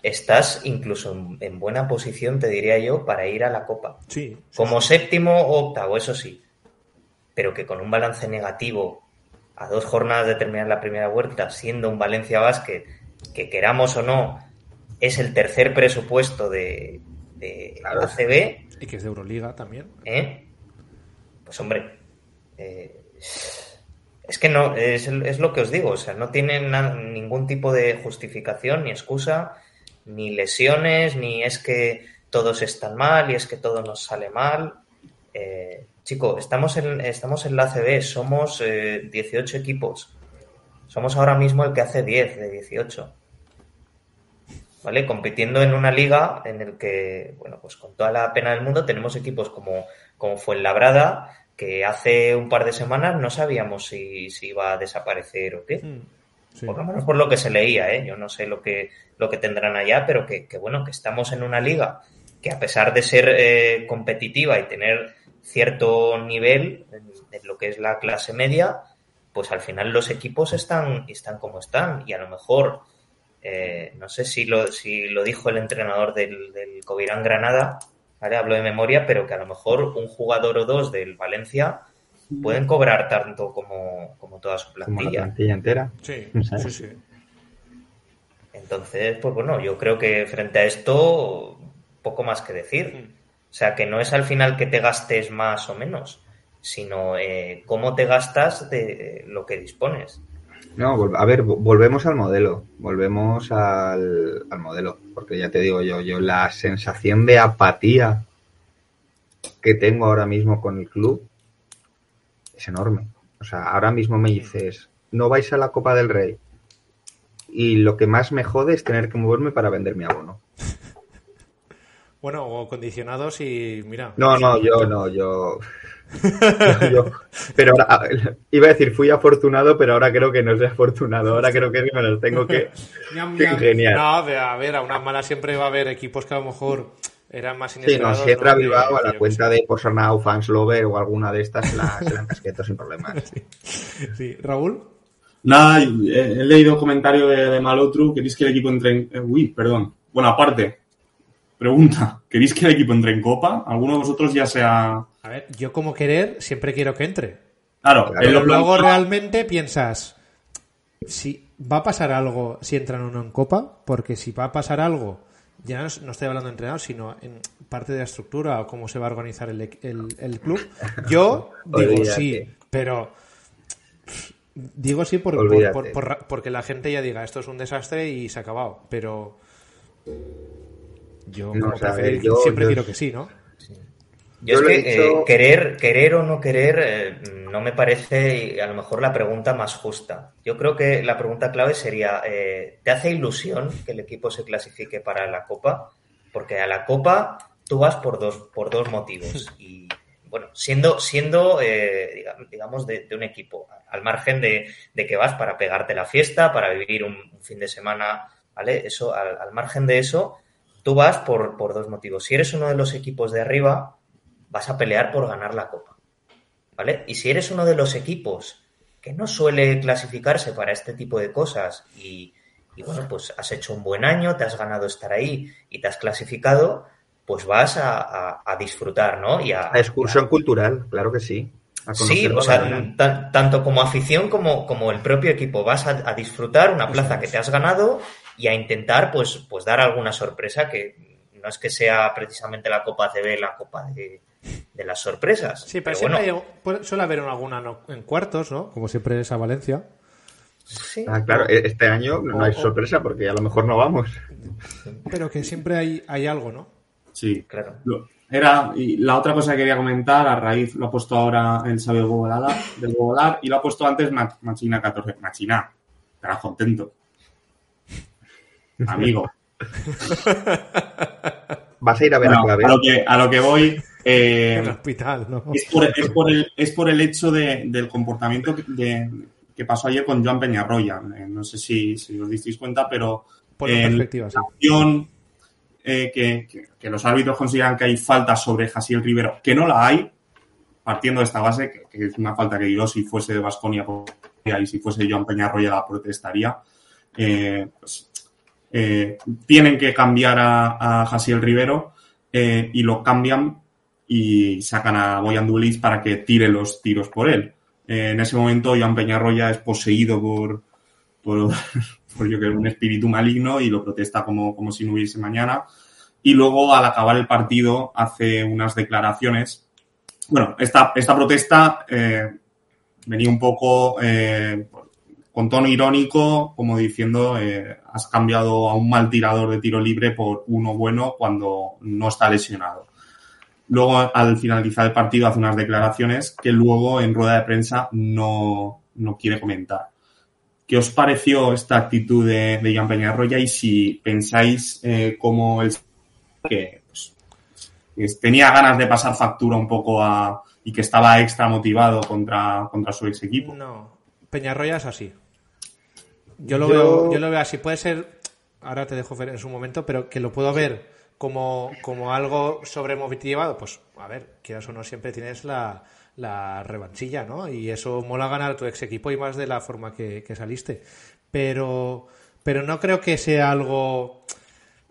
E: estás incluso en, en buena posición, te diría yo, para ir a la Copa.
B: Sí.
E: Como séptimo o octavo, eso sí. Pero que con un balance negativo a dos jornadas de terminar la primera vuelta, siendo un Valencia Basket, que queramos o no, es el tercer presupuesto de, de
C: Claro.
E: ACB,
B: Y que es de Euroliga también.
E: ¿eh? Pues hombre, eh, es que no, es, es lo que os digo, o sea, no tienen na- ningún tipo de justificación ni excusa, ni lesiones, ni es que todos están mal y es que todo nos sale mal. Eh, chico, estamos en, estamos en la ACB, somos eh, 18 equipos. Somos ahora mismo el que hace 10 de 18. ¿Vale? Compitiendo en una liga en el que, bueno, pues con toda la pena del mundo tenemos equipos como, como Fuenlabrada, que hace un par de semanas no sabíamos si, si iba a desaparecer o qué.
B: Mm, sí.
E: Por lo menos por lo que se leía, ¿eh? Yo no sé lo que, lo que tendrán allá, pero que, que bueno, que estamos en una liga que a pesar de ser eh, competitiva y tener cierto nivel en, en lo que es la clase media, pues al final los equipos están, están como están. Y a lo mejor, eh, no sé si lo, si lo dijo el entrenador del, del Covirán Granada, ¿vale? Hablo de memoria, pero que a lo mejor un jugador o dos del Valencia pueden cobrar tanto como, como toda su
C: como la
E: plantilla.
C: plantilla entera.
B: Sí,
C: ¿Sabes?
B: sí, sí.
E: Entonces, pues bueno, yo creo que frente a esto, poco más que decir. O sea, que no es al final que te gastes más o menos, sino eh, cómo te gastas de lo que dispones.
C: No, a ver, vo- volvemos al modelo, volvemos al, al modelo, porque ya te digo yo, yo la sensación de apatía que tengo ahora mismo con el club es enorme. O sea, ahora mismo me dices, no vais a la Copa del Rey y lo que más me jode es tener que moverme para vender mi abono.
B: Bueno, o condicionados y mira.
C: No, no, yo no, yo... pero ahora, iba a decir, fui afortunado, pero ahora creo que no soy afortunado. Ahora creo que me los tengo que, que ingeniar.
B: No, a ver, a una mala siempre va a haber equipos que a lo mejor eran más
C: Sí, no, si entra
B: ¿no? Que-
C: Bilbao a
B: que
C: la cuenta de Posarnau, Fanslover o alguna de estas, se la, se la encasqueto sin problemas.
B: Sí, Raúl.
D: Nada, he, he leído comentario de, de Malotru. ¿Queréis que el equipo entre en... eh, uy, perdón. Bueno, aparte, pregunta. ¿Queréis que el equipo entre en Copa? ¿Alguno de vosotros ya sea...
B: A ver, yo como querer siempre quiero que entre.
D: Claro, él
B: Pero
D: lo
B: luego
D: plantea-
B: realmente piensas, si va a pasar algo si entran o no en Copa, porque si va a pasar algo, ya no, es- no estoy hablando de entrenador, sino en parte de la estructura o cómo se va a organizar el, el- el club. Yo digo
C: Olvídate.
B: sí, pero digo sí por, por-
C: Olvídate.
B: por- por ra- porque la gente ya diga esto es un desastre y se ha acabado, pero yo
C: No,
B: como
C: o sea,
B: preferir-
C: yo-
B: siempre
C: yo-
B: quiero que sí, ¿no?
E: Yo,
C: Yo
E: es
C: lo he
E: que
C: dicho-
E: eh, querer, querer o no querer eh, no me parece a lo mejor la pregunta más justa. Yo creo que la pregunta clave sería, eh, ¿te hace ilusión que el equipo se clasifique para la Copa? Porque a la Copa tú vas por dos, por dos motivos. Y bueno, siendo, siendo eh, diga- digamos, de, de un equipo, al margen de, de que vas para pegarte la fiesta, para vivir un, un fin de semana, ¿vale? Eso, al, al margen de eso, tú vas por, por dos motivos. Si eres uno de los equipos de arriba, vas a pelear por ganar la copa. ¿Vale? Y si eres uno de los equipos que no suele clasificarse para este tipo de cosas y, y, bueno, pues has hecho un buen año, te has ganado estar ahí y te has clasificado, pues vas a, a- a disfrutar, ¿no? Y a,
C: La excursión cultural, claro que sí.
E: Sí, o sea, tanto como afición como, como el propio equipo. Vas a, a disfrutar una plaza que te has ganado y a intentar pues, pues dar alguna sorpresa que no es que sea precisamente la Copa CB la Copa de, de las sorpresas.
B: Sí, pero,
E: bueno,
B: siempre hay- puede- suele haber alguna no- en cuartos, ¿no? Como siempre es a Valencia.
E: sí.
C: Ah, claro, e- este año no hay sorpresa porque a lo mejor no vamos.
B: Pero que siempre hay, hay algo, ¿no?
D: Sí.
E: Claro.
D: Era, y la otra cosa que quería comentar, a raíz, lo ha puesto ahora el sabio Gobolada, del y lo ha puesto antes Ma- Machina 14. Machina, estarás contento. Amigo.
C: Vas a ir a ver
D: Bueno,
C: a clave.
D: a, lo que, a lo que voy, eh,
B: En el hospital, ¿no?
D: es, por, es por el, es por el hecho de- del comportamiento que, de- que pasó ayer con Joan Peñarroya. Eh, no sé si, si os disteis cuenta, pero
B: perspectiva, sí.
D: la acción eh, que, que- que los árbitros consideran que hay falta sobre Jasiel Rivero, que no la hay, partiendo de esta base, que, que es una falta que yo si fuese de Vasconia y si fuese Joan Peñarroya la protestaría, eh, pues, eh, tienen que cambiar a, a Jasiel Rivero eh, y lo cambian y sacan a Boyan Dulis para que tire los tiros por él. Eh, en ese momento Joan Peñarroya es poseído por, por, yo creo, un espíritu maligno y lo protesta como, como si no hubiese mañana. Y luego al acabar el partido hace unas declaraciones. Bueno, esta, esta protesta venía un poco con tono irónico, como diciendo, eh, has cambiado a un mal tirador de tiro libre por uno bueno cuando no está lesionado. Luego, al finalizar el partido, hace unas declaraciones que luego en rueda de prensa no, no quiere comentar. ¿Qué os pareció esta actitud de, de Jan Peñarroya y si pensáis eh, como el que pues, tenía ganas de pasar factura un poco a y que estaba extra motivado contra, contra su ex equipo?
B: No, Peñarroya es así. Yo lo,
C: Yo-
B: Veo, yo lo veo así. Puede ser, ahora te dejo ver en su momento, pero que lo puedo ver como, como algo sobremotivado. Pues, a ver, quieras o no, siempre tienes la, la revanchilla, ¿no? Y eso mola ganar a tu ex equipo y más de la forma que, que saliste. Pero, pero no creo que sea algo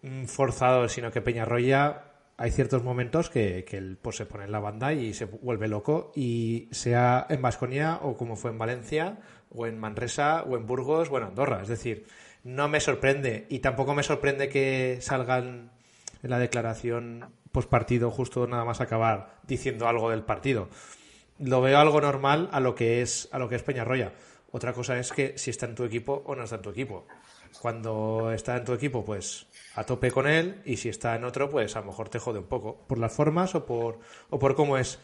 B: mm, forzado, sino que Peñarroya hay ciertos momentos que, que él pues, se pone en la banda y se vuelve loco y sea en Vasconia o como fue en Valencia o en Manresa o en Burgos o en Andorra. Es decir, no me sorprende y tampoco me sorprende que salgan en la declaración partido justo nada más acabar diciendo algo del partido. Lo veo algo normal a lo que es a lo que es Peñarroya. Otra cosa es que si está en tu equipo o no está en tu equipo. Cuando está en tu equipo, pues a tope con él y si está en otro, pues a lo mejor te jode un poco por las formas o por o por cómo es.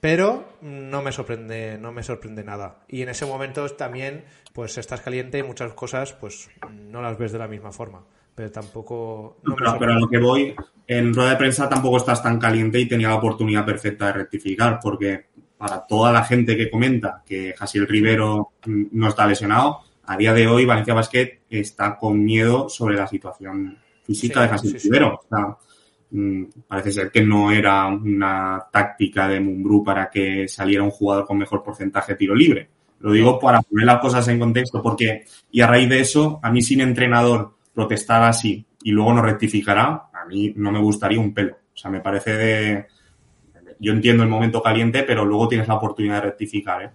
B: Pero no me sorprende, no me sorprende nada. Y en ese momento también, pues estás caliente y muchas cosas, pues no las ves de la misma forma. Pero tampoco. no
D: pero, a lo que voy, en rueda de prensa tampoco estás tan caliente y tenía la oportunidad perfecta de rectificar, porque para toda la gente que comenta que Jasiel Rivero no está lesionado, a día de hoy Valencia Basket está con miedo sobre la situación física
B: Sí,
D: de Jasiel
B: sí.
D: Rivero. O sea, mm, parece ser que no era una táctica de Mumbrú para que saliera un jugador con mejor porcentaje de tiro libre. Lo digo para poner las cosas en contexto, porque, y a raíz de eso, a mí sin entrenador protestar así y luego no rectificará, a mí no me gustaría un pelo. O sea, me parece de... Yo entiendo el momento caliente, pero luego tienes la oportunidad de rectificar, ¿eh?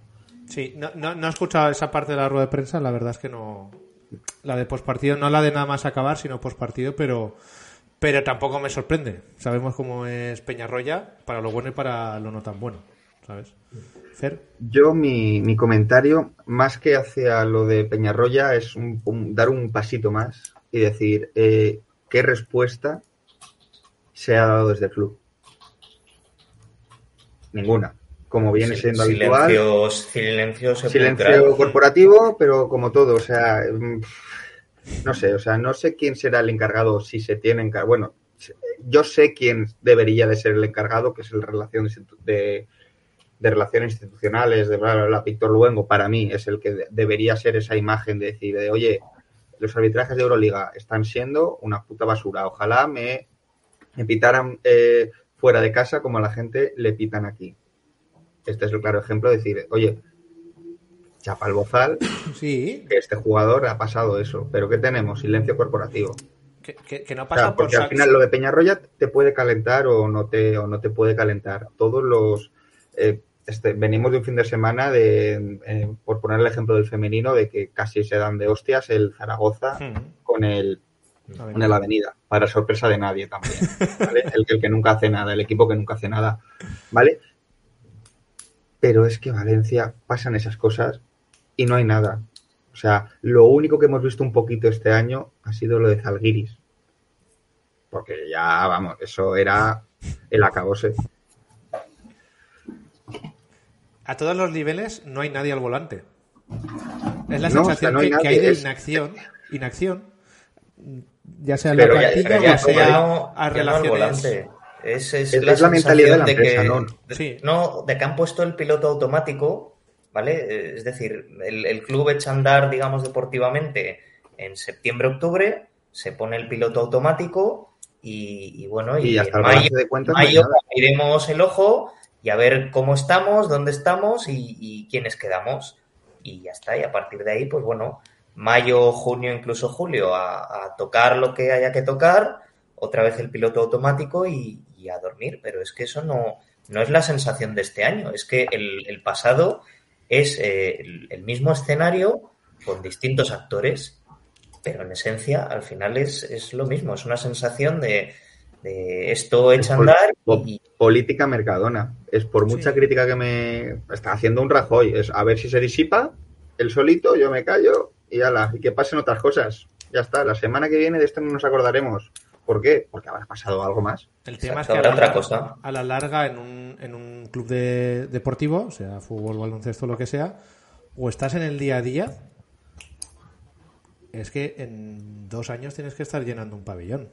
B: Sí, no, no, no he escuchado esa parte de la rueda de prensa, la verdad es que no. La de postpartido, no la de nada más acabar, sino postpartido, pero, pero tampoco me sorprende. Sabemos cómo es Peñarroya, para lo bueno y para lo no tan bueno, ¿sabes? Fer,
C: Yo, mi, mi comentario, más que hacia lo de Peñarroya, es un- dar un pasito más y decir eh, qué respuesta se ha dado desde el club. Ninguna. Como viene
E: Sil-
C: siendo habitual. Silencio
E: sepulcrales.
C: corporativo, pero como todo, o sea, mm, no sé, o sea, no sé quién será el encargado, si se tiene encargado. Bueno, yo sé quién debería de ser el encargado, que es el relación de, de relaciones institucionales, de bla, bla, bla, Víctor Luengo, para mí es el que de- debería ser esa imagen de decir, de, oye, los arbitrajes de Euroliga están siendo una puta basura, ojalá me, me pitaran eh, fuera de casa como a la gente le pitan aquí. Este es el claro ejemplo de decir, oye, chapa bozal,
B: sí,
C: que este jugador ha pasado eso. Pero ¿qué tenemos? Silencio corporativo.
B: que, que- que no
C: O
B: pasa por
C: porque al final lo de Peñarroya te puede calentar o no te, o no te puede calentar. Todos los... eh, este, venimos de un fin de semana de, eh, por poner el ejemplo del femenino, de que casi se dan de hostias el Zaragoza
B: Hmm.
C: con el con el Avenida, para sorpresa de nadie también, ¿vale? El, el que nunca hace nada, el equipo que nunca hace nada, ¿vale? Pero es que Valencia pasan esas cosas y no hay nada. O sea, lo único que hemos visto un poquito este año ha sido lo de Zalgiris. Porque ya, vamos, eso era el acabose.
B: A todos los niveles no hay nadie al volante. Es la
C: No, o
B: sensación
C: sea, no hay
B: que, hay de inacción, inacción, ya sea en la
C: ya-
B: plantilla
C: ya
B: o sea a relaciones.
E: Es, es
C: Es-
E: la,
C: es la mentalidad de la empresa,
E: que,
C: ¿no?
E: de-
B: Sí.
E: no, de que han puesto el piloto automático, ¿vale? Eh, Es decir, el, el club echa a andar, digamos, deportivamente en septiembre-octubre, se pone el piloto automático y, y bueno, y,
C: Y hasta
E: en mayo,
C: de cuentas
E: mayo iremos el ojo y a ver cómo estamos, dónde estamos y, y quiénes quedamos. Y ya está, y a partir de ahí, pues bueno, mayo, junio, incluso julio, a, a tocar lo que haya que tocar, otra vez el piloto automático y, y a dormir. Pero es que eso no, no es la sensación de este año, es que el, el pasado es eh, el, el mismo escenario con distintos actores, pero en esencia al final es, es lo mismo, es una sensación de, de esto echa a andar y,
C: política mercadona. Es por mucha
B: Sí.
C: crítica que me está haciendo un Rajoy. Es a ver si se disipa el solito, yo me callo y ala, y que pasen otras cosas. Ya está, la semana que viene de esto no nos acordaremos. ¿Por qué? Porque habrá pasado algo más.
B: El tema
E: Exacto,
B: es que
E: habrá
B: a la,
E: otra cosa.
B: a la larga en un, en un club de, deportivo, sea fútbol, baloncesto, lo que sea, o estás en el día a día, es que en dos años tienes que estar llenando un pabellón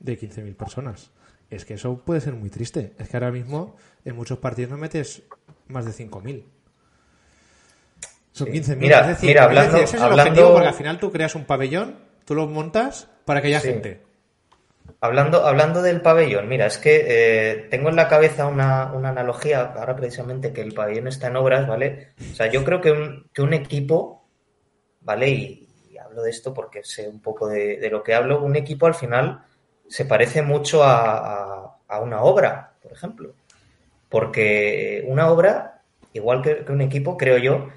B: de 15.000 personas. Es que eso puede ser muy triste. Es que ahora mismo en muchos partidos no metes más de 5.000. Son
E: Sí.
B: 15.000.
E: Mira,
B: es decir,
E: mira, hablando-
B: es el
E: hablando-
B: objetivo porque al final tú creas un pabellón, tú lo montas para que haya
E: Sí.
B: gente.
E: Hablando, hablando del pabellón, mira, es que eh, tengo en la cabeza una, una analogía, ahora precisamente que el pabellón está en obras, ¿vale? O sea, yo creo que un, que un equipo, ¿vale? Y, hablo de esto porque sé un poco de, de lo que hablo, un equipo al final se parece mucho a, a- a una obra, por ejemplo. Porque una obra, igual que, que un equipo, creo yo,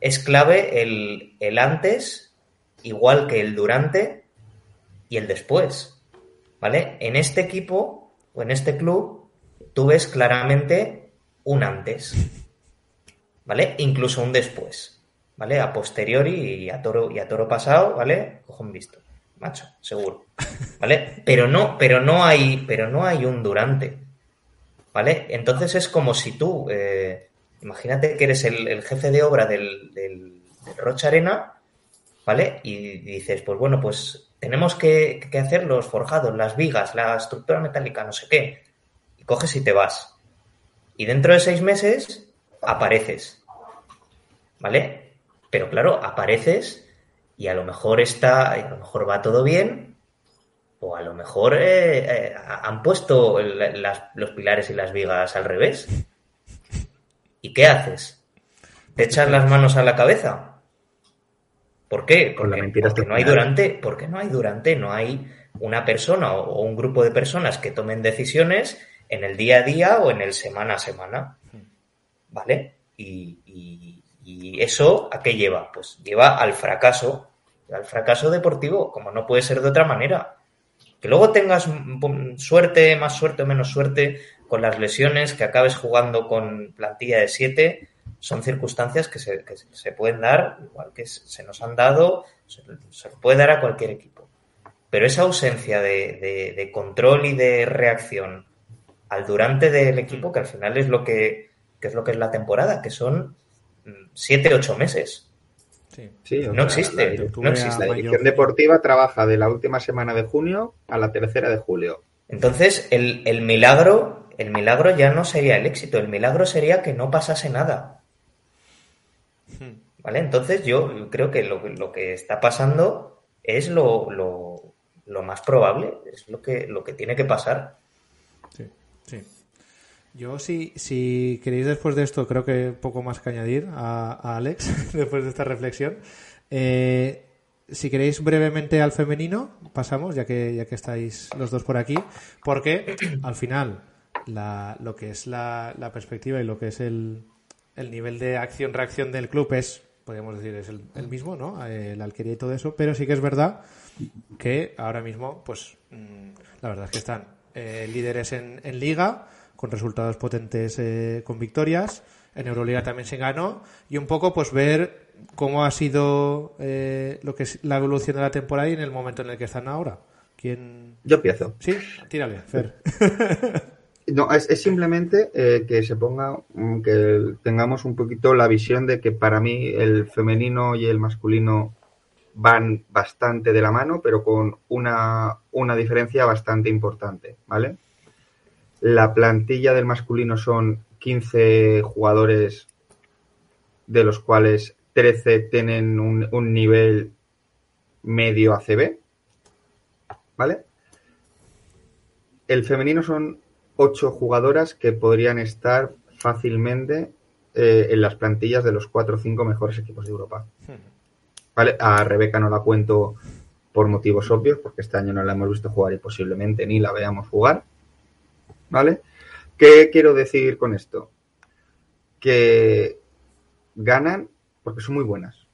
E: es clave el, el antes, igual que el durante y el después. ¿Vale? En este equipo o en este club, tú ves claramente un antes. ¿Vale? Incluso un después. ¿Vale? A posteriori y a toro, y a toro pasado, ¿vale? Cojón visto. Macho, seguro. ¿Vale? Pero no, pero no hay, pero no hay un durante. ¿Vale? Entonces es como si tú, eh, imagínate que eres el, el jefe de obra del, del, del Rocha Arena, ¿vale? Y dices, pues bueno, pues tenemos que, hacer los forjados, las vigas, la estructura metálica, no sé qué. Y coges y te vas. Y dentro de seis meses apareces. ¿Vale? Pero claro, apareces y a lo mejor está, a lo mejor va todo bien, o a lo mejor eh, eh, han puesto los pilares y las vigas al revés. ¿Y qué haces? ¿Te echas las manos a la cabeza? ¿Por qué?
C: Con la
E: Porque,
C: mentira hasta
E: porque
C: el
E: no hay durante, porque no hay durante, no hay una persona o, un grupo de personas que tomen decisiones en el día a día o en el semana a semana. ¿Vale? Y, y- y eso a qué lleva? Pues lleva al fracaso, al fracaso deportivo, como no puede ser de otra manera. Que luego tengas suerte, más suerte o menos suerte con las lesiones, que acabes jugando con plantilla de 7, son circunstancias que se, que se pueden dar, igual que se nos han dado, se, se puede dar a cualquier equipo. Pero esa ausencia de, de- de control y de reacción al durante del equipo, que al final es lo que, que es lo que es la temporada, que son 7, 8 meses.
B: Sí.
C: Sí, o
E: No
C: sea,
E: existe,
C: La,
B: octubre
E: no existe.
C: la dirección deportiva trabaja de la última semana de junio a la tercera de julio.
E: Entonces, el, el milagro, el milagro ya no sería el éxito, el milagro sería que no pasase nada. ¿Vale? Entonces yo creo que lo, lo que está pasando es lo, lo, lo más probable, es lo que, lo que tiene que pasar.
B: Sí, sí. Yo, si, si queréis después de esto, creo que poco más que añadir a, a Alex, después de esta reflexión. Eh, si queréis brevemente al femenino, pasamos, ya que, ya que estáis los dos por aquí, porque al final la, lo que es la, la perspectiva y lo que es el, el nivel de acción-reacción del club es, podríamos decir, es el, el mismo, ¿no? Eh, la alquería y todo eso, pero sí que es verdad que ahora mismo, pues, mm, la verdad es que están eh, líderes en, en Liga, con resultados potentes eh, con victorias. En Euroliga también se ganó. Y un poco, pues, ver cómo ha sido eh, lo que es la evolución de la temporada y en el momento en el que están ahora. ¿Quién...?
C: Yo empiezo.
B: Sí, tírale, Fer.
C: No, es, es simplemente eh, que se ponga, mm, que tengamos un poquito la visión de que para mí el femenino y el masculino van bastante de la mano, pero con una, una diferencia bastante importante, ¿vale? La plantilla del masculino son 15 jugadores, de los cuales 13 tienen un, un nivel medio ACB, ¿vale? El femenino son ocho jugadoras que podrían estar fácilmente eh, en las plantillas de los cuatro o cinco mejores equipos de Europa. ¿Vale? A Rebeca no la cuento por motivos obvios, porque este año no la hemos visto jugar y posiblemente ni la veamos jugar. ¿Vale? ¿Qué quiero decir con esto? Que ganan porque son muy buenas.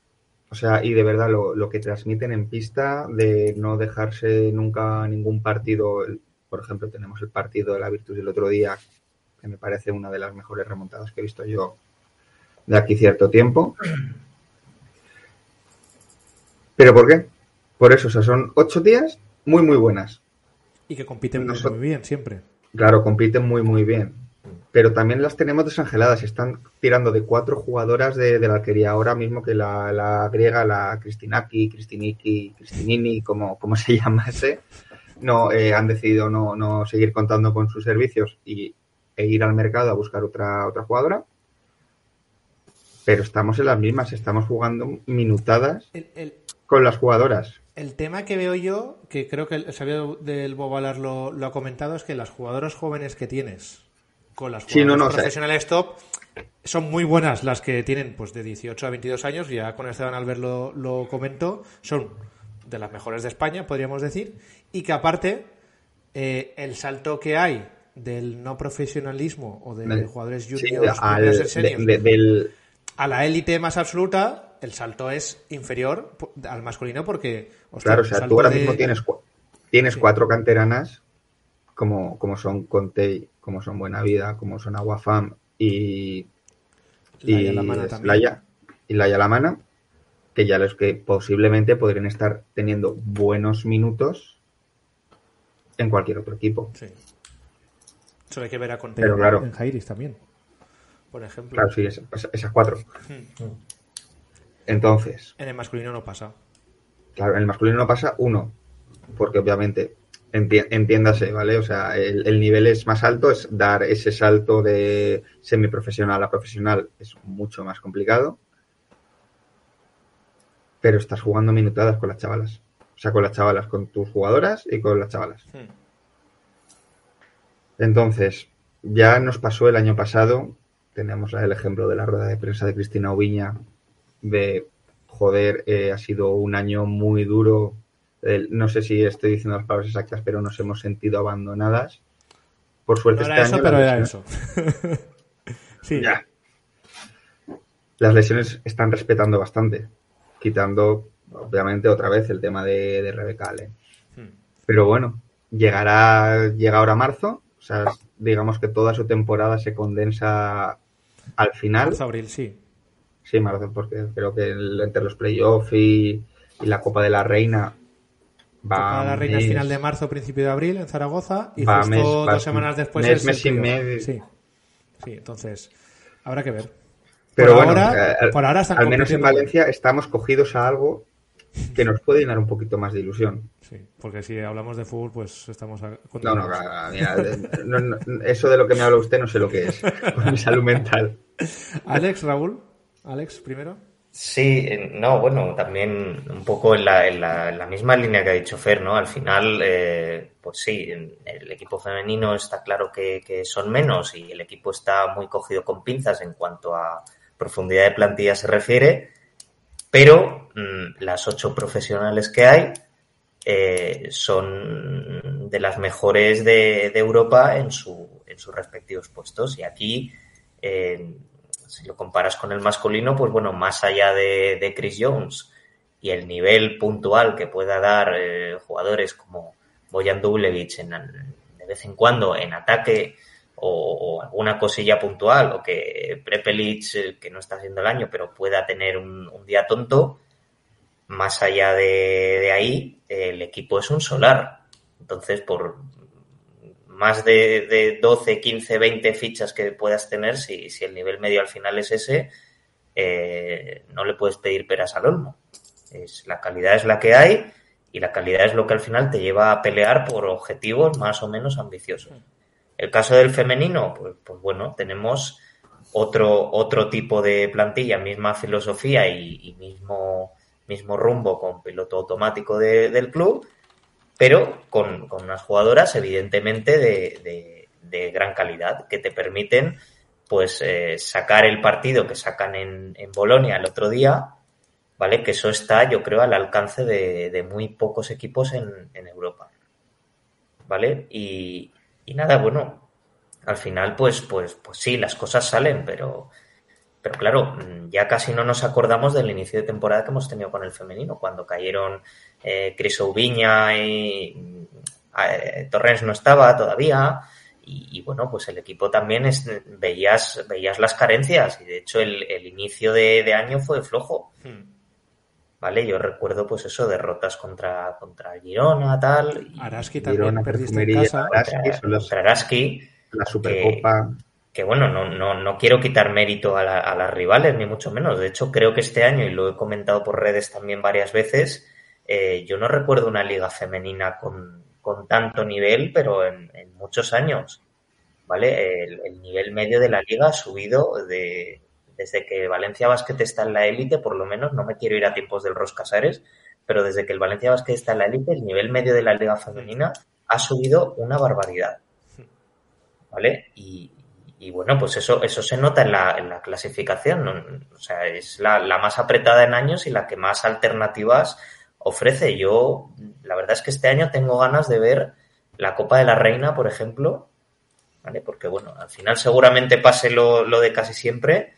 C: O sea, y de verdad lo, lo que transmiten en pista de no dejarse nunca ningún partido. Por ejemplo, tenemos el partido de la Virtus del otro día, que me parece una de las mejores remontadas que he visto yo de aquí cierto tiempo. ¿Pero por qué? Por eso, o sea, son ocho días muy, muy buenas.
B: Y que compiten muy, bien siempre.
C: Claro, compiten muy, muy bien. Pero también las tenemos desangeladas. Están tirando de cuatro jugadoras de, de la alquería ahora mismo que la, la griega, la Cristinaki, Cristiniki, Cristinini, como, como se llamase, no, eh, han decidido no, no seguir contando con sus servicios y, e ir al mercado a buscar otra, otra jugadora. Pero estamos en las mismas, estamos jugando minutadas
B: El, el-
C: con las jugadoras.
B: el tema que veo yo, que creo que el Xavier del Bobalar lo, lo ha comentado, es que las jugadoras jóvenes que tienes con las
C: Sí, no,
B: jugadoras
C: no,
B: profesionales top son muy buenas las que tienen pues de 18 a 22 años, ya con Esteban Albert lo, lo comentó, son de las mejores de España, podríamos decir, y que aparte eh, el salto que hay del no profesionalismo o de jugadores
C: Sí,
B: juniors,
C: al- de- de- del,
B: a la élite más absoluta, el salto es inferior al masculino porque... hostia,
C: Claro, o sea, tú ahora
B: de-
C: mismo tienes, tienes
B: Sí.
C: cuatro canteranas como, como son Conte, como son Buena Vida, como son Aguafam y,
B: Laia
C: y
B: Lamana también.
C: Laia, y Laia Lamana, que ya los que posiblemente podrían estar teniendo buenos minutos en cualquier otro equipo.
B: Sí. Solo hay que ver a Conte
C: Pero claro.
B: en Jairis también, por ejemplo.
C: Claro, sí, esa- esa- esas cuatro.
B: Hmm.
C: Entonces,
B: En el masculino no pasa.
C: Claro, en el masculino no pasa uno, porque obviamente, enti- entiéndase, ¿vale? O sea, el, el nivel es más alto, es dar ese salto de semiprofesional a profesional es mucho más complicado, pero estás jugando minutadas con las chavalas. O sea, con las chavalas, con tus jugadoras y con las chavalas. Entonces, ya nos pasó el año pasado, tenemos el ejemplo de la rueda de prensa de Cristina Oviña, de, joder, eh, ha sido un año muy duro, no sé si estoy diciendo las palabras exactas, pero nos hemos sentido abandonadas. Por suerte
B: No
C: este
B: era eso,
C: año
B: pero era eso. sí.
C: Ya. Las lesiones están respetando bastante, quitando, obviamente, otra vez el tema de, de Rebeca Allen.
B: Hmm.
C: Pero bueno, llegará, llega ahora marzo, o sea, digamos que toda su temporada se condensa al final.
B: Marzo, abril, sí.
C: Sí, marzo, porque creo que el- entre los playoffs y, y la Copa de la Reina va.
B: Copa de la Reina es final de marzo, principio de abril en Zaragoza y
C: Va
B: justo
C: mes,
B: dos semanas después
C: mes,
B: es
C: mes y medio.
B: Sí. Sí, entonces habrá que ver.
C: Pero
B: por
C: bueno,
B: ahora,
C: eh, al-
B: por ahora están
C: al menos en. Valencia estamos cogidos a algo que nos puede llenar un poquito más de ilusión.
B: Sí, porque si hablamos de fútbol, pues estamos a-
C: No, no, mira, no, no, eso de lo que me habla usted no sé lo que es. Con mi salud mental.
B: Alex, Raúl, Alex primero.
E: Sí, eh, no, bueno, también un poco en la, en la, en la misma línea que ha dicho Fer, ¿no? Al final, eh, pues sí, en el equipo femenino está claro que, que son menos y el equipo está muy cogido con pinzas en cuanto a profundidad de plantilla se refiere, pero mm, las ocho profesionales que hay eh, son de las mejores de, Europa en, su, en sus respectivos puestos. Y aquí... eh, si lo comparas con el masculino, pues bueno, más allá de, de Chris Jones y el nivel puntual que pueda dar eh, jugadores como Boyan Dublevich en, de vez en cuando en ataque o, alguna cosilla puntual o que Prepelic, eh, que no está haciendo el año, pero pueda tener un, día tonto, más allá de, de, ahí, el equipo es un solar. Entonces, por más de, de 12, 15, 20 fichas que puedas tener, si, si el nivel medio al final es ese, eh, no le puedes pedir peras al olmo. Es, la calidad es la que hay y la calidad es lo que al final te lleva a pelear por objetivos más o menos ambiciosos. El caso del femenino, pues, pues bueno, tenemos otro, otro tipo de plantilla, misma filosofía y, mismo, mismo rumbo con piloto automático de, del club, pero con, con unas jugadoras evidentemente de, de, de, gran calidad que te permiten pues eh, sacar el partido que sacan en, en Bolonia el otro día, ¿vale? Que eso está, yo creo, al alcance de, de muy pocos equipos en, en Europa, ¿vale? Y, y, nada, bueno, al final, pues, pues, pues sí, las cosas salen, pero, pero claro, ya casi no nos acordamos del inicio de temporada que hemos tenido con el femenino, cuando cayeron eh, Cris Oubiña y eh, Torrens no estaba todavía, y, y, bueno, pues el equipo también es, veías, veías las carencias, y de hecho el, el inicio de, de, año fue flojo. Hmm. ¿Vale? Yo recuerdo, pues eso, derrotas contra, contra Girona, tal.
B: Araski también Girona, perdiste en casa.
E: Araski, contra, los, contra Araski,
C: la Supercopa.
E: Que, que bueno, no, no, no quiero quitar mérito a, la, a, las rivales, ni mucho menos. De hecho, creo que este año, y lo he comentado por redes también varias veces, eh, yo no recuerdo una liga femenina con, con tanto nivel, pero en, en muchos años. ¿Vale? El, el, nivel medio de la liga ha subido de, desde que Valencia Basket está en la élite, por lo menos, no me quiero ir a tiempos del Roscasares, pero desde que el Valencia Basket está en la élite, el nivel medio de la liga femenina ha subido una barbaridad. ¿Vale? Y, y bueno, pues eso, eso se nota en la, en la clasificación. O sea, es la, la, más apretada en años y la que más alternativas ofrece. Yo, la verdad es que este año tengo ganas de ver la Copa de la Reina, por ejemplo, ¿vale? Porque bueno, al final seguramente pase lo, lo de casi siempre,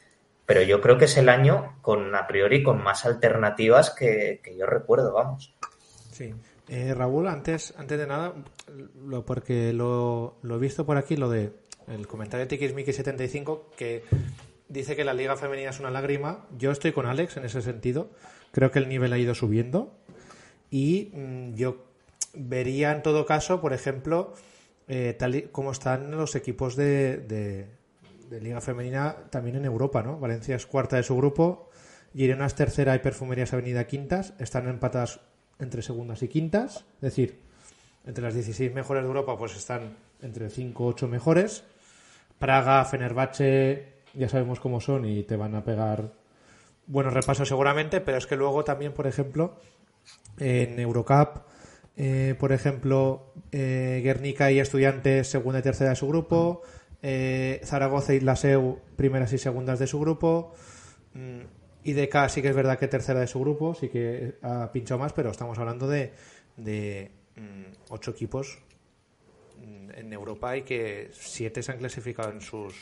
E: pero yo creo que es el año con, a priori, con más alternativas que, que yo recuerdo, vamos.
B: Sí. Eh, Raúl, antes, antes de nada, lo, porque lo, lo he visto por aquí, lo de el comentario de TXMiki75 que dice que la liga femenina es una lágrima. Yo estoy con Alex en ese sentido. Creo que el nivel ha ido subiendo. Y mmm, yo vería en todo caso, por ejemplo, eh, tal y como están los equipos de, de, liga femenina también en Europa, ¿no? Valencia es cuarta de su grupo, Girona es tercera y Perfumerías Avenida quintas. Están empatadas entre segundas y quintas. Es decir, entre las 16 mejores de Europa pues están entre 5 o 8 mejores. Praga, Fenerbahce, ya sabemos cómo son y te van a pegar buenos repasos seguramente, pero es que luego también, por ejemplo, en Eurocup, eh, por ejemplo, eh, Guernica y Estudiantes, segunda y tercera de su grupo, eh, Zaragoza y Laseu, primeras y segundas de su grupo, mm, IDK sí que es verdad que tercera de su grupo, sí que ha pinchado más, pero estamos hablando de, de mm, ocho equipos en Europa y que siete se han clasificado en sus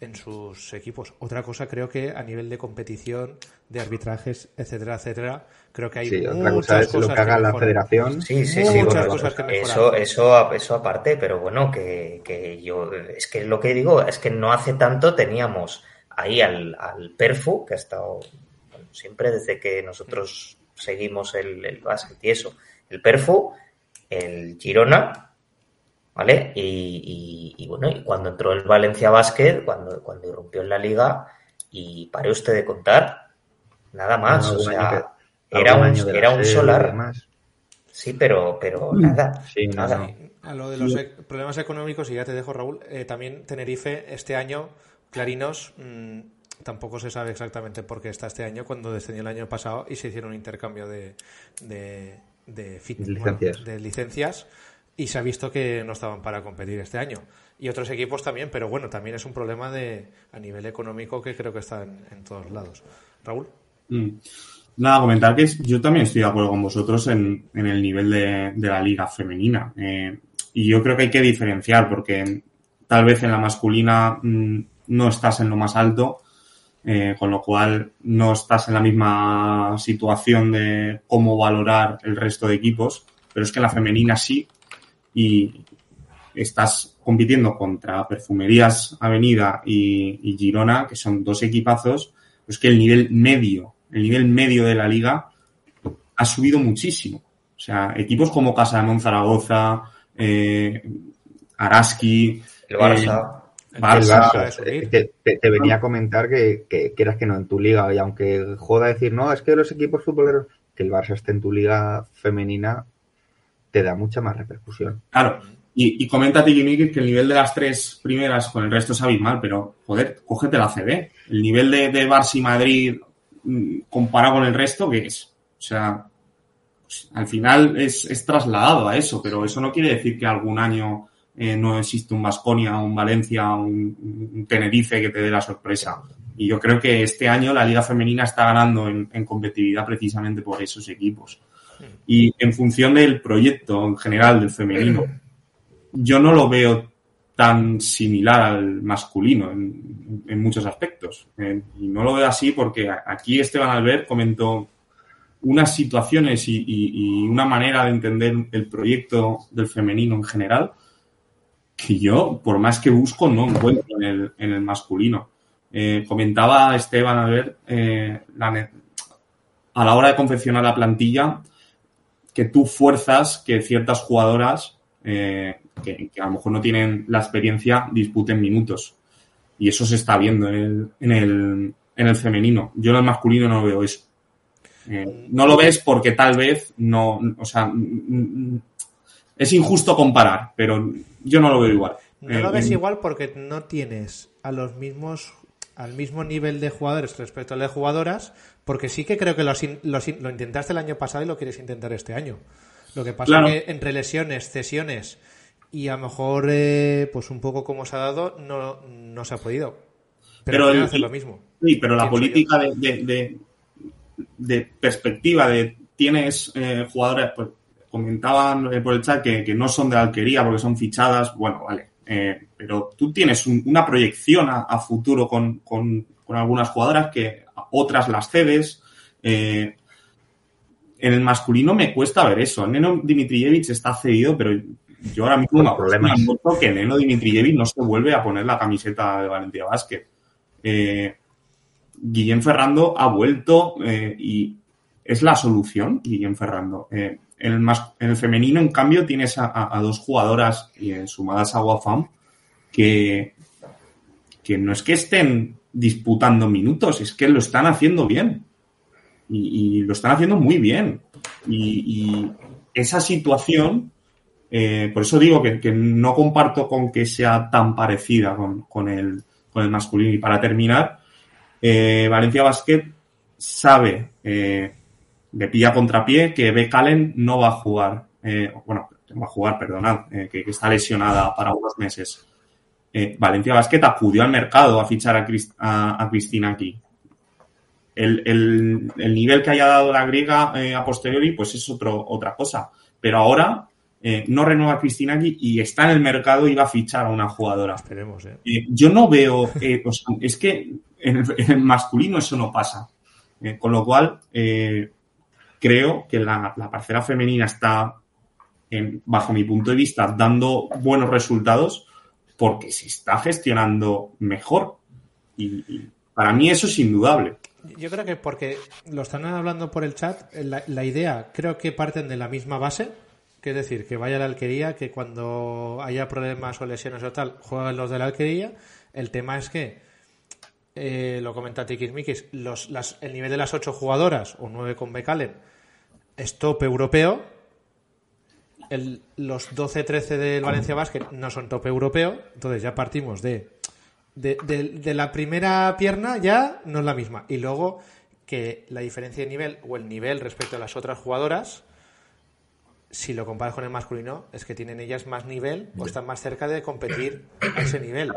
B: en sus equipos. Otra cosa creo que a nivel de competición, de arbitrajes, etcétera, etcétera, creo que hay
C: sí,
B: muchas
C: cosa es
B: cosas
C: lo que haga la federación.
E: Sí, sí, sí, muchas bueno, cosas que. Eso, eso, eso aparte, pero bueno, que, que yo, es que lo que digo es que no hace tanto teníamos ahí al, al Perfu, que ha estado bueno, siempre desde que nosotros seguimos el, el básquet y eso, el Perfu, el Girona, ¿vale? Y, y, y, bueno, y cuando entró el Valencia Basket, cuando, cuando irrumpió en la liga, y pare usted de contar, nada más, o sea, que, era un, era un solar. Sí, pero, pero nada,
C: sí,
E: nada.
B: No. A lo de los sí. problemas económicos, y ya te dejo, Raúl, eh, también Tenerife este año, Clarinos, mmm, tampoco se sabe exactamente por qué está este año, cuando descendió el año pasado y se hicieron un intercambio de, de, de, fit,
C: licencias.
B: Bueno, de licencias y se ha visto que no estaban para competir este año. Y otros equipos también, pero bueno, también es un problema de a nivel económico que creo que está en, en todos lados. Raúl.
D: Mm. Nada, comentar que yo también estoy de acuerdo con vosotros en, en el nivel de, de, la liga femenina. Eh, y yo creo que hay que diferenciar porque tal vez en la masculina mmm, no estás en lo más alto, eh, con lo cual no estás en la misma situación de cómo valorar el resto de equipos, pero es que la femenina sí, y estás compitiendo contra Perfumerías Avenida y, y Girona, que son dos equipazos, es que el nivel medio, el nivel medio de la liga ha subido muchísimo. O sea, equipos como Casa de Monzaragoza, eh, Araski,
E: El Barça.
C: Eh, te, te venía a comentar que, que quieras que no en tu liga, y aunque joda decir, no, es que los equipos futboleros, que el Barça esté en tu liga femenina, te da mucha más repercusión.
D: Claro, y, y comenta Tiki que el nivel de las tres primeras con el resto es abismal, pero joder, cógete la CB. El nivel de, de Barça y Madrid mm, comparado con el resto, ¿qué es? O sea, pues, al final es, trasladado a eso, pero eso no quiere decir que algún año eh, no existe un Vasconia, un Valencia, un, Tenerife que te dé la sorpresa. Y yo creo que este año la Liga Femenina está ganando en competitividad precisamente por esos equipos. Y en función del proyecto en general del femenino, yo no lo veo tan similar al masculino en, muchos aspectos. Eh, y no lo veo así porque aquí Esteban Albert comentó unas situaciones y, una manera de entender el proyecto del femenino en general que yo, por más que busco, no encuentro en el, en el masculino. Eh, comentaba Esteban Albert eh, a la hora de confeccionar la plantilla que tú fuerzas que ciertas jugadoras eh, que, que a lo mejor no tienen la experiencia disputen minutos. Y eso se está viendo en el, en el, en el femenino. Yo en el masculino no veo eso. Eh, no lo ves porque tal vez no, o sea, es injusto comparar, pero yo no lo veo igual.
B: No
D: Eh,
B: lo ves
D: en-
B: igual porque no tienes a los mismos al mismo nivel de jugadores respecto al de jugadoras, porque sí que creo que los in- los in- lo intentaste el año pasado y lo quieres intentar este año. Lo que pasa
D: Claro.
B: es que entre lesiones, cesiones y a lo mejor pues pues un poco como se ha dado, no, no se ha podido. Pero,
D: Pero el-
B: hacer lo mismo.
D: Sí, pero la política de, de, de- de perspectiva de tienes eh, jugadores, pues comentaban eh, por el chat que, que no son de alquería porque son fichadas, bueno, vale, eh, pero tú tienes un- una proyección a, a futuro con, con- con algunas jugadoras que otras las cedes. eh, en el masculino me cuesta ver eso. Neno Dimitrijevic está cedido, pero yo ahora mismo
C: problemas.
D: apuesto que Neno Dimitrijevic no se vuelve a poner la camiseta de Valencia Basket. Eh, Guillem Ferrando ha vuelto eh, y es la solución, Guillem Ferrando. Eh, en, el mas- en el femenino, en cambio, tienes a, a- a dos jugadoras sumadas a Wafam que, que no es que estén disputando minutos, es que lo están haciendo bien. Y, lo están haciendo muy bien. Y, esa situación, eh, por eso digo que, no comparto con que sea tan parecida con, con el, con el masculino. Y para terminar, eh, Valencia Basket sabe eh, de pie a contrapié que Becalen no va a jugar. eh, bueno, va a jugar, perdonad, eh, que está lesionada para unos meses. Eh, Valencia Basket acudió al mercado a fichar a, Crist- a- a Cristina aquí. El, el- el nivel que haya dado la griega eh, a posteriori, pues es otro, otra cosa. Pero ahora eh, no renueva a Cristina aquí y está en el mercado y va a fichar a una jugadora.
B: Esperemos, ¿eh?
D: Eh, yo no veo, o sea, es que en el, en masculino eso no pasa. Con lo cual, creo que la, la parcela femenina está, en- bajo mi punto de vista, dando buenos resultados porque se está gestionando mejor. Y, para mí eso es indudable.
B: Yo creo que porque lo están hablando por el chat, la, la idea creo que parten de la misma base, que es decir, que vaya a la alquería, que cuando haya problemas o lesiones o tal, jueguen los de la alquería. El tema es que, eh, lo comenta Tikismikis, los, las, el nivel de las ocho jugadoras, o nueve con Becalen, es top europeo. El- los 12-13 del Valencia Basket no son top europeo, entonces ya partimos de de, la primera pierna ya no es la misma. Y luego que la diferencia de nivel o el nivel respecto a las otras jugadoras, si lo comparas con el masculino, es que tienen ellas más nivel o están más cerca de competir a ese nivel.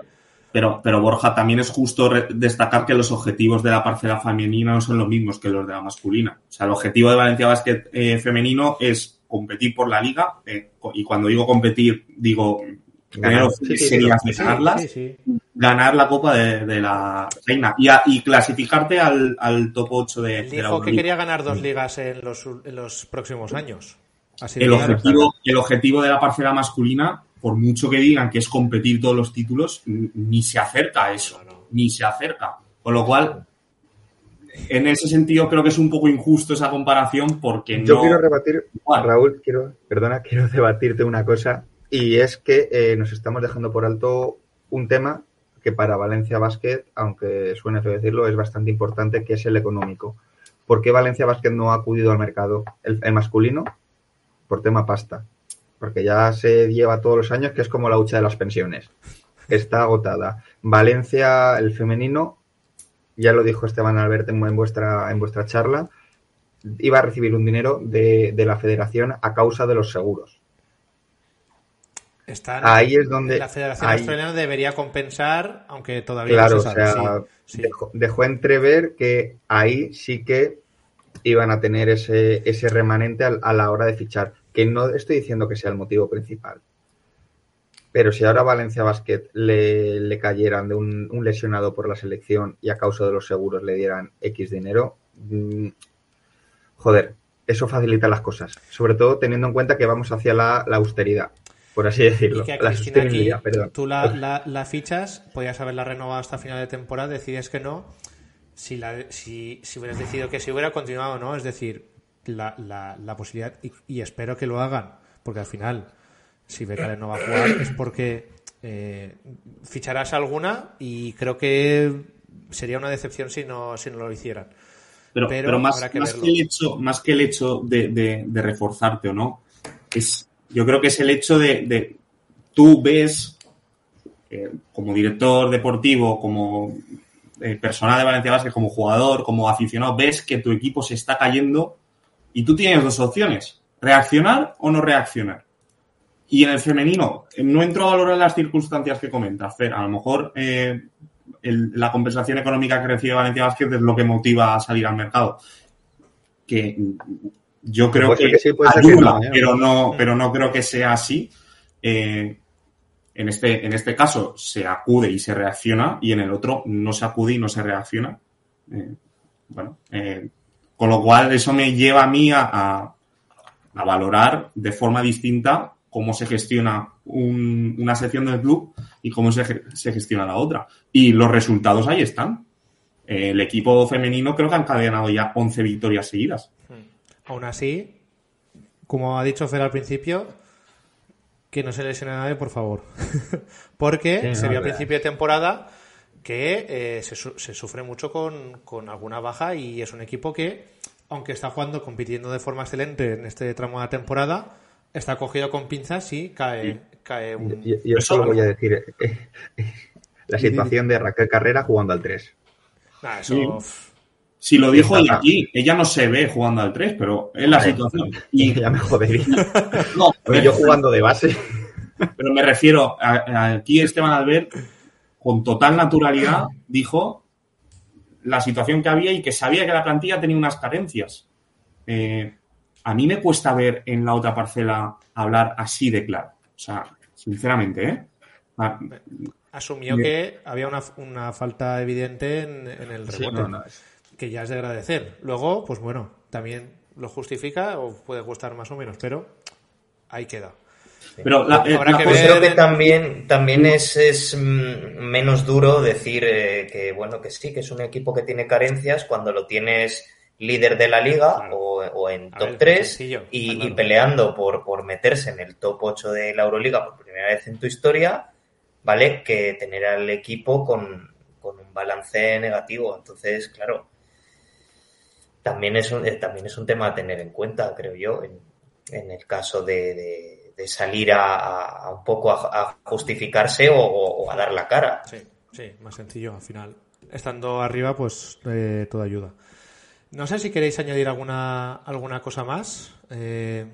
D: Pero, pero Borja, también es justo destacar que los objetivos de la parcela femenina no son los mismos que los de la masculina. O sea, el objetivo de Valencia Basket eh, femenino es competir por la liga, eh, y cuando digo competir, digo
C: Ganar. Sí, sí,
D: serias
C: sí,
D: de
B: Sí,
D: ganarlas,
B: sí, sí.
D: ganar la Copa de, de la Reina y, a- y clasificarte al, al top 8 de,
B: Él
D: de la
B: dijo que quería ganar dos ligas en los, en los próximos años. Así de
D: el objetivo, el objetivo de la parcela masculina, por mucho que digan que es competir todos los títulos, ni se acerca a eso, ni se acerca. Con lo cual, en ese sentido creo que es un poco injusto esa comparación porque
C: Yo
D: no...
C: quiero rebatir. Raúl, quiero, perdona, quiero debatirte una cosa y es que eh, nos estamos dejando por alto un tema que para Valencia Basket, aunque suene feo decirlo, es bastante importante, que es el económico. ¿Por qué Valencia Basket no ha acudido al mercado? El, el masculino, por tema pasta. Porque ya se lleva todos los años que es como la hucha de las pensiones. Está agotada. Valencia, el femenino, ya lo dijo Esteban Albert en, vuestra, en vuestra charla, iba a recibir un dinero de, de la federación a causa de los seguros.
B: Están-
C: Ahí es donde-
B: la Federación
C: ahí-
B: Australiana debería compensar, aunque todavía
C: Claro,
B: no
C: o
B: se sabe.
C: sea,
B: sí, sí.
C: Dejó, entrever que ahí sí que iban a tener ese, ese remanente a, la hora de fichar. Que no estoy diciendo que sea el motivo principal. Pero si ahora Valencia Basket le, le cayeran de un, un lesionado por la selección y a causa de los seguros le dieran X dinero, mm, joder, eso facilita las cosas. Sobre todo teniendo en cuenta que vamos hacia la, la austeridad, por así decirlo.
B: Y que a
C: la
B: aquí,
C: sostenibilidad, perdón.
B: tú la, la- la fichas, podías haberla renovado hasta final de temporada, decides que no. Si, la, si, si hubieras decidido que si hubiera continuado, ¿no? Es decir, la, la, la posibilidad, y, y espero que lo hagan, porque al final, si Becales no va a jugar, es porque eh, ficharás alguna y creo que sería una decepción si no, si no lo hicieran.
D: Pero,
B: Pero
D: pero más,
B: que
D: más
B: verlo.
D: que el hecho, más que el hecho de, de- de reforzarte o no, es, yo creo que es el hecho de, de tú ves eh, como director deportivo, como eh, persona de Valencia Basket, como jugador, como aficionado, ves que tu equipo se está cayendo y tú tienes dos opciones, reaccionar o no reaccionar. Y en el femenino, eh, no entro a valorar las circunstancias que comentas, Fer. A lo mejor eh, el- la compensación económica que recibe Valencia Basket es lo que motiva a salir al mercado. Que yo creo que,
C: que sí, puede ser que
D: ayuda,
C: no, ¿eh?
D: pero no, pero no creo que sea así. Eh, en este, en este caso se acude y se reacciona, y en el otro no se acude y no se reacciona. Bueno, con lo cual eso me lleva a mí a, a- a valorar de forma distinta cómo se gestiona un- una sección del club y cómo se, ge- se gestiona la otra. Y los resultados ahí están. Eh, el equipo femenino creo que han encadenado ya 11 victorias seguidas.
B: Aún así, como ha dicho Fer al principio, que no se lesione a nadie, por favor. Porque
C: Sí,
B: se vio a principio de temporada que eh, se, su- se sufre mucho con, con alguna baja y es un equipo que, aunque está jugando, compitiendo de forma excelente en este tramo de la temporada, está cogido con pinzas y cae, cae un...
C: Yo, yo solo
D: algo.
C: voy a decir eh, la situación de Raquel Carrera jugando al 3.
B: Nah, eso,
D: Sí.
B: pff,
D: Si lo dijo ella aquí, ella no se ve jugando al 3, pero es la situación. Y
C: ya me jodería.
D: no,
C: yo jugando de base.
D: Pero me refiero, a, a- aquí Esteban Albert, con total naturalidad, dijo la situación que había y que sabía que la plantilla tenía unas carencias. Eh, a mí me cuesta ver en la otra parcela hablar así de claro. O sea, sinceramente, ¿eh? Ah,
B: asumió
D: Bien.
B: que había una, una falta evidente en, en el
C: Sí,
B: rebote.
C: no, no, es-
B: que ya es de agradecer. Luego, pues bueno, también lo justifica o puede gustar más o menos, pero ahí queda.
D: Pero la, eh, la
B: que
E: Pues
B: ver-
E: creo que también, también es, es mm, menos duro decir eh, que bueno que sí, que es un equipo que tiene carencias cuando lo tienes líder de la liga
B: Claro.
E: o, o en top
B: ver,
E: 3
B: sencillo,
E: y, peleando por, por meterse en el top 8 de la Euroliga por primera vez en tu historia, ¿vale? Que tener al equipo con, con un balance negativo. Entonces, claro, también es un, eh, también es un tema a tener en cuenta, creo yo, en, en el caso de, de- de salir a, un poco a, a justificarse o, a dar la cara.
B: Sí, sí, más sencillo al final. Estando arriba, pues eh, todo ayuda. No sé si queréis añadir alguna, alguna cosa más. Eh,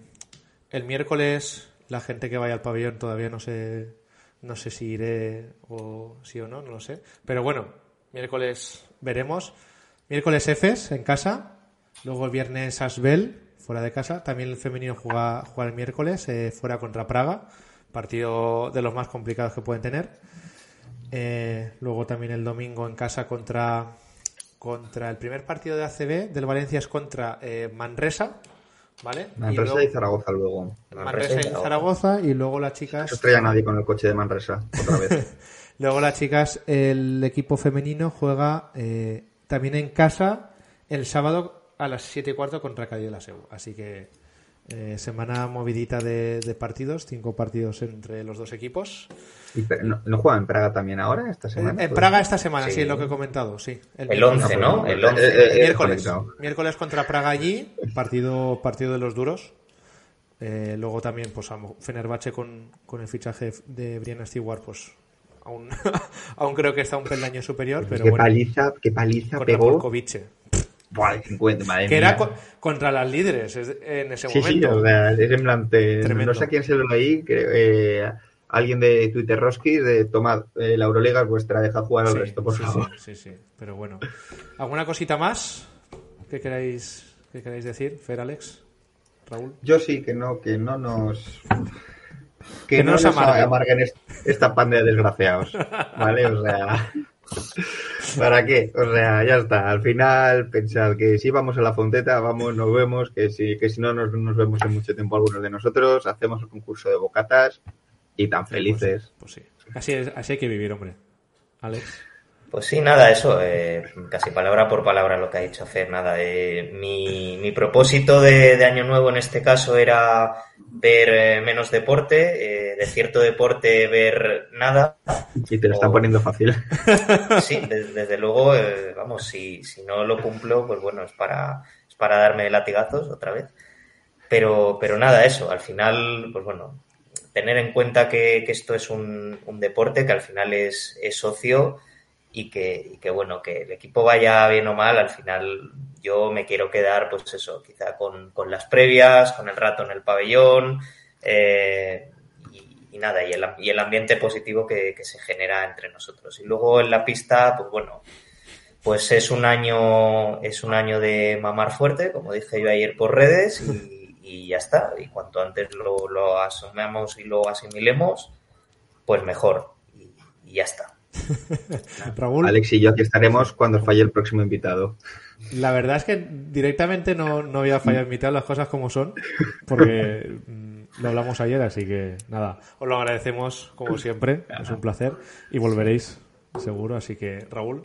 B: el miércoles, la gente que vaya al pabellón todavía no sé, no sé si iré o sí o no, no lo sé. Pero bueno, miércoles veremos. Miércoles Efes en casa. Luego el viernes Asbel, fuera de casa. También el femenino juega, juega el miércoles, eh, fuera contra Praga. partido de los más complicados que pueden tener. Eh, luego también el domingo en casa contra, contra el primer partido de ACB del Valencia es contra eh, Manresa, ¿vale? Y
C: Manresa
B: luego-
C: y Zaragoza luego.
B: Manresa y Zaragoza y luego las chicas
C: No estrella nadie con el coche de Manresa, otra vez.
B: Luego las chicas, el equipo femenino juega eh, también en casa el sábado a las 7 y cuarto contra Cádiz de la Seu. Así que eh, semana movidita de, de partidos, cinco partidos entre los dos equipos.
C: Y, ¿no, ¿No juega en Praga también ahora, esta semana?
B: en Praga esta semana, sí,
E: Sí.
B: es lo que he comentado, sí.
E: El 11, ¿no? El 11.
C: Eh, eh, eh,
B: miércoles. Miércoles contra Praga allí, partido, partido de los duros. Eh, luego también, pues, Fenerbahce con, con el fichaje de Brianna Stewart, pues, aún, aún creo que está un peldaño superior, pero
C: qué
B: bueno.
C: paliza, qué paliza pegó.
B: Polkovice,
C: Buah, de 50, madre
B: que era co- contra las líderes es- en ese
C: Sí, sí,
B: momento.
C: o sea, es en plan, te- no sé a quién se lo leí, que, eh, alguien de Twitter Roski, de tomad, eh, la Euroliga es vuestra, dejad jugar al
B: Sí,
C: resto, por
B: sí,
C: favor.
B: sí, sí, sí, pero bueno. ¿Alguna cosita más que queráis, que queráis decir, Fer, Alex, Raúl?
C: Yo sí, que no, que no nos...
B: Que
C: Que,
B: no
C: no
B: nos amarguen.
C: amarguen est- esta panda de desgraciados, ¿vale? O sea... ¿Para qué? O sea, ya está. Al final, pensad que si vamos a la fonteta, vamos, nos vemos, que si, que si no nos, nos vemos en mucho tiempo algunos de nosotros, hacemos el concurso de bocatas y tan felices.
B: Pues sí. Así, es- así hay que vivir, hombre. Alex.
E: Pues sí, nada, eso, eh, casi palabra por palabra lo que ha dicho Fer, nada. eh, mi, mi propósito de, de Año Nuevo en este caso era ver eh, menos deporte, eh, de cierto deporte ver nada.
C: Y te lo están poniendo fácil.
E: Sí, desde, desde luego, eh, vamos, si, si no lo cumplo, pues bueno, es para, es para darme latigazos otra vez. Pero, pero nada, eso, al final, pues bueno, tener en cuenta que, que esto es un, un deporte, que al final es, es socio y que, que, bueno, que el equipo vaya bien o mal, al final yo me quiero quedar, pues eso, quizá con, con las previas, con el rato en el pabellón, eh, y, nada, y el, y el ambiente positivo que, que se genera entre nosotros. Y luego en la pista, pues bueno, pues es un año, es un año de mamar fuerte, como dije yo ayer por redes, y, ya está. Y cuanto antes lo, lo asumamos y lo asimilemos, pues mejor. Y ya está.
B: Raúl.
C: Alex y yo aquí estaremos cuando falle el próximo invitado.
B: La verdad es que directamente no, no había fallado invitar las cosas como son, porque mm, lo hablamos ayer, así que nada, os lo agradecemos como siempre, es un placer y volveréis seguro, así que Raúl.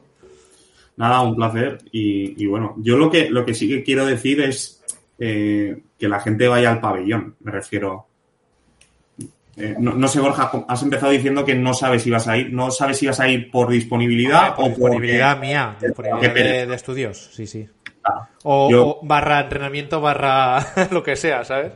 D: Nada, un placer. Y, y bueno, yo lo que, lo que sí que quiero decir es eh, que la gente vaya al pabellón, me refiero. Eh, no, no sé, Borja, has empezado diciendo que no sabes si vas a ir. No sabes si vas a ir por disponibilidad
B: Por
D: o
B: disponibilidad mía, disponibilidad de, estudios, sí, sí.
D: Ah,
B: O,
D: Yo-
B: o barra entrenamiento, barra lo que sea, ¿sabes?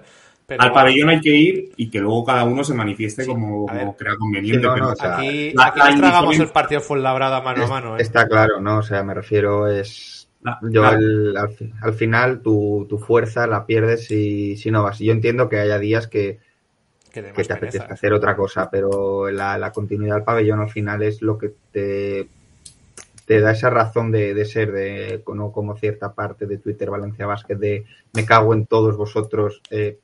B: Pero
D: Al pabellón hay que ir y que luego cada uno se manifieste
B: Sí,
D: como, como crea conveniente.
C: Sí, no,
D: pero-
C: no, o sea,
B: aquí,
D: la-
B: aquí
D: la
B: nos tragamos el partido Fuenlabrada mano a mano, ¿eh?
C: Está claro, ¿no? O sea, me refiero es...
D: La-
C: Yo al, al final tu, tu fuerza la pierdes si, si no vas. Yo entiendo que haya días que,
B: Que
C: te
B: pereza.
C: apetezca hacer otra cosa, pero la, la continuidad del pabellón al final es lo que te, te da esa razón de, de ser, de no como cierta parte de Twitter Valencia Basket de me cago en todos vosotros, eh,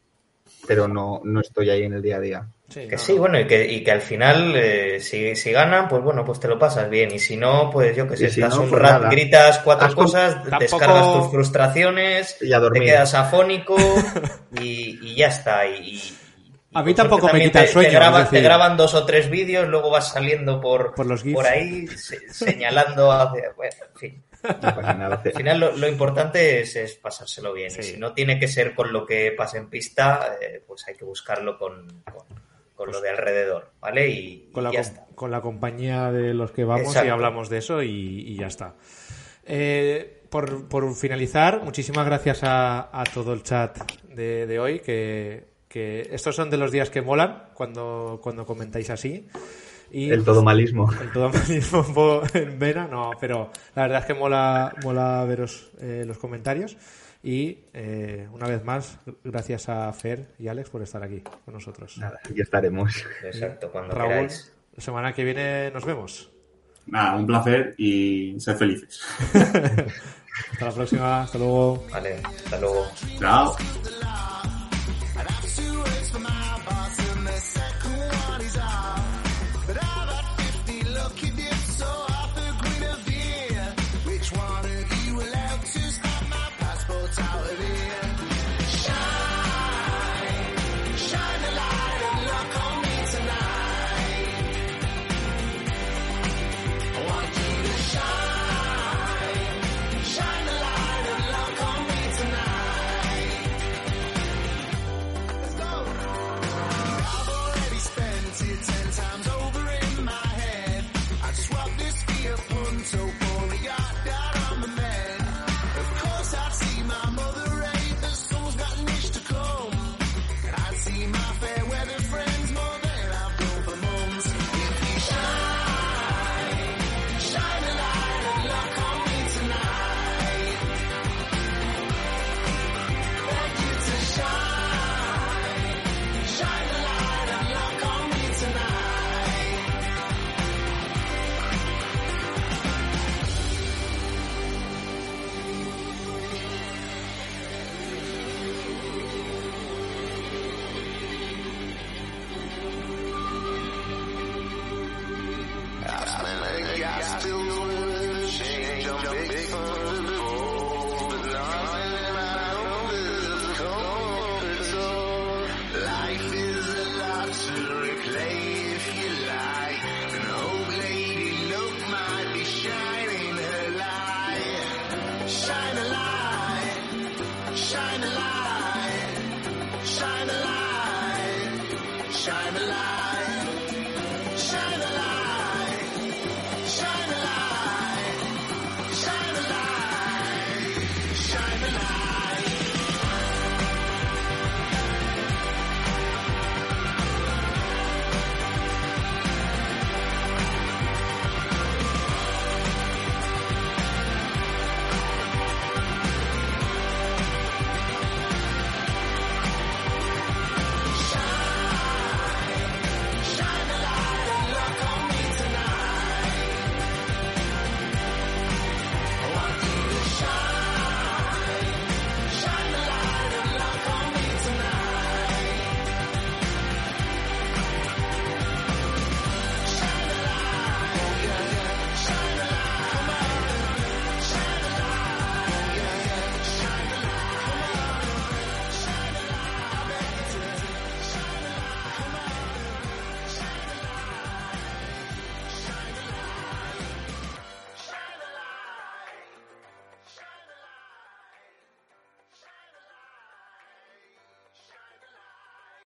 C: pero no, no estoy ahí en el día a día.
B: Sí,
E: Que
B: no,
E: sí,
B: no.
E: bueno, y que, y que al final, eh, si, si ganan, pues bueno, pues te lo pasas bien. Y si no, pues yo que sé,
C: si
E: estás
C: no,
E: un
C: pues nada.
E: gritas cuatro
C: Has
E: cosas,
B: Tampoco-
E: descargas tus frustraciones,
C: Y a dormir.
E: te quedas afónico y, y ya está. Y, y-
B: A mí tampoco me quita el
E: te-
B: sueño,
E: Te, graban,
B: es decir-
E: te graban dos o tres vídeos, luego vas saliendo por,
B: Por los
E: por ahí se- señalando hacia... Bueno, en fin.
C: No pasa nada.
E: Al final lo, lo importante es, es pasárselo bien.
B: Sí.
E: Y si no tiene que ser con lo que pasa en pista, eh, pues hay que buscarlo con, con, con lo de alrededor, ¿vale? Y,
B: con la,
E: y ya
B: com-
E: está.
B: con la compañía de los que vamos y hablamos de eso y, y ya está. Eh, por, por finalizar, muchísimas gracias a, a todo el chat de, de hoy, que, que estos son de los días que molan cuando, cuando comentáis así. Y,
C: El todo malismo.
B: el todo vo- en vena, no, pero la verdad es que mola, mola veros eh, los comentarios. Y eh, una vez más, gracias a Fer y Alex por estar aquí con nosotros.
C: Nada, aquí estaremos.
E: Exacto, cuando
B: Raúl,
E: queráis.
B: la semana que viene nos vemos.
D: Nada, un placer y sed felices.
B: Hasta la próxima, hasta luego.
E: Vale, hasta luego.
D: Chao.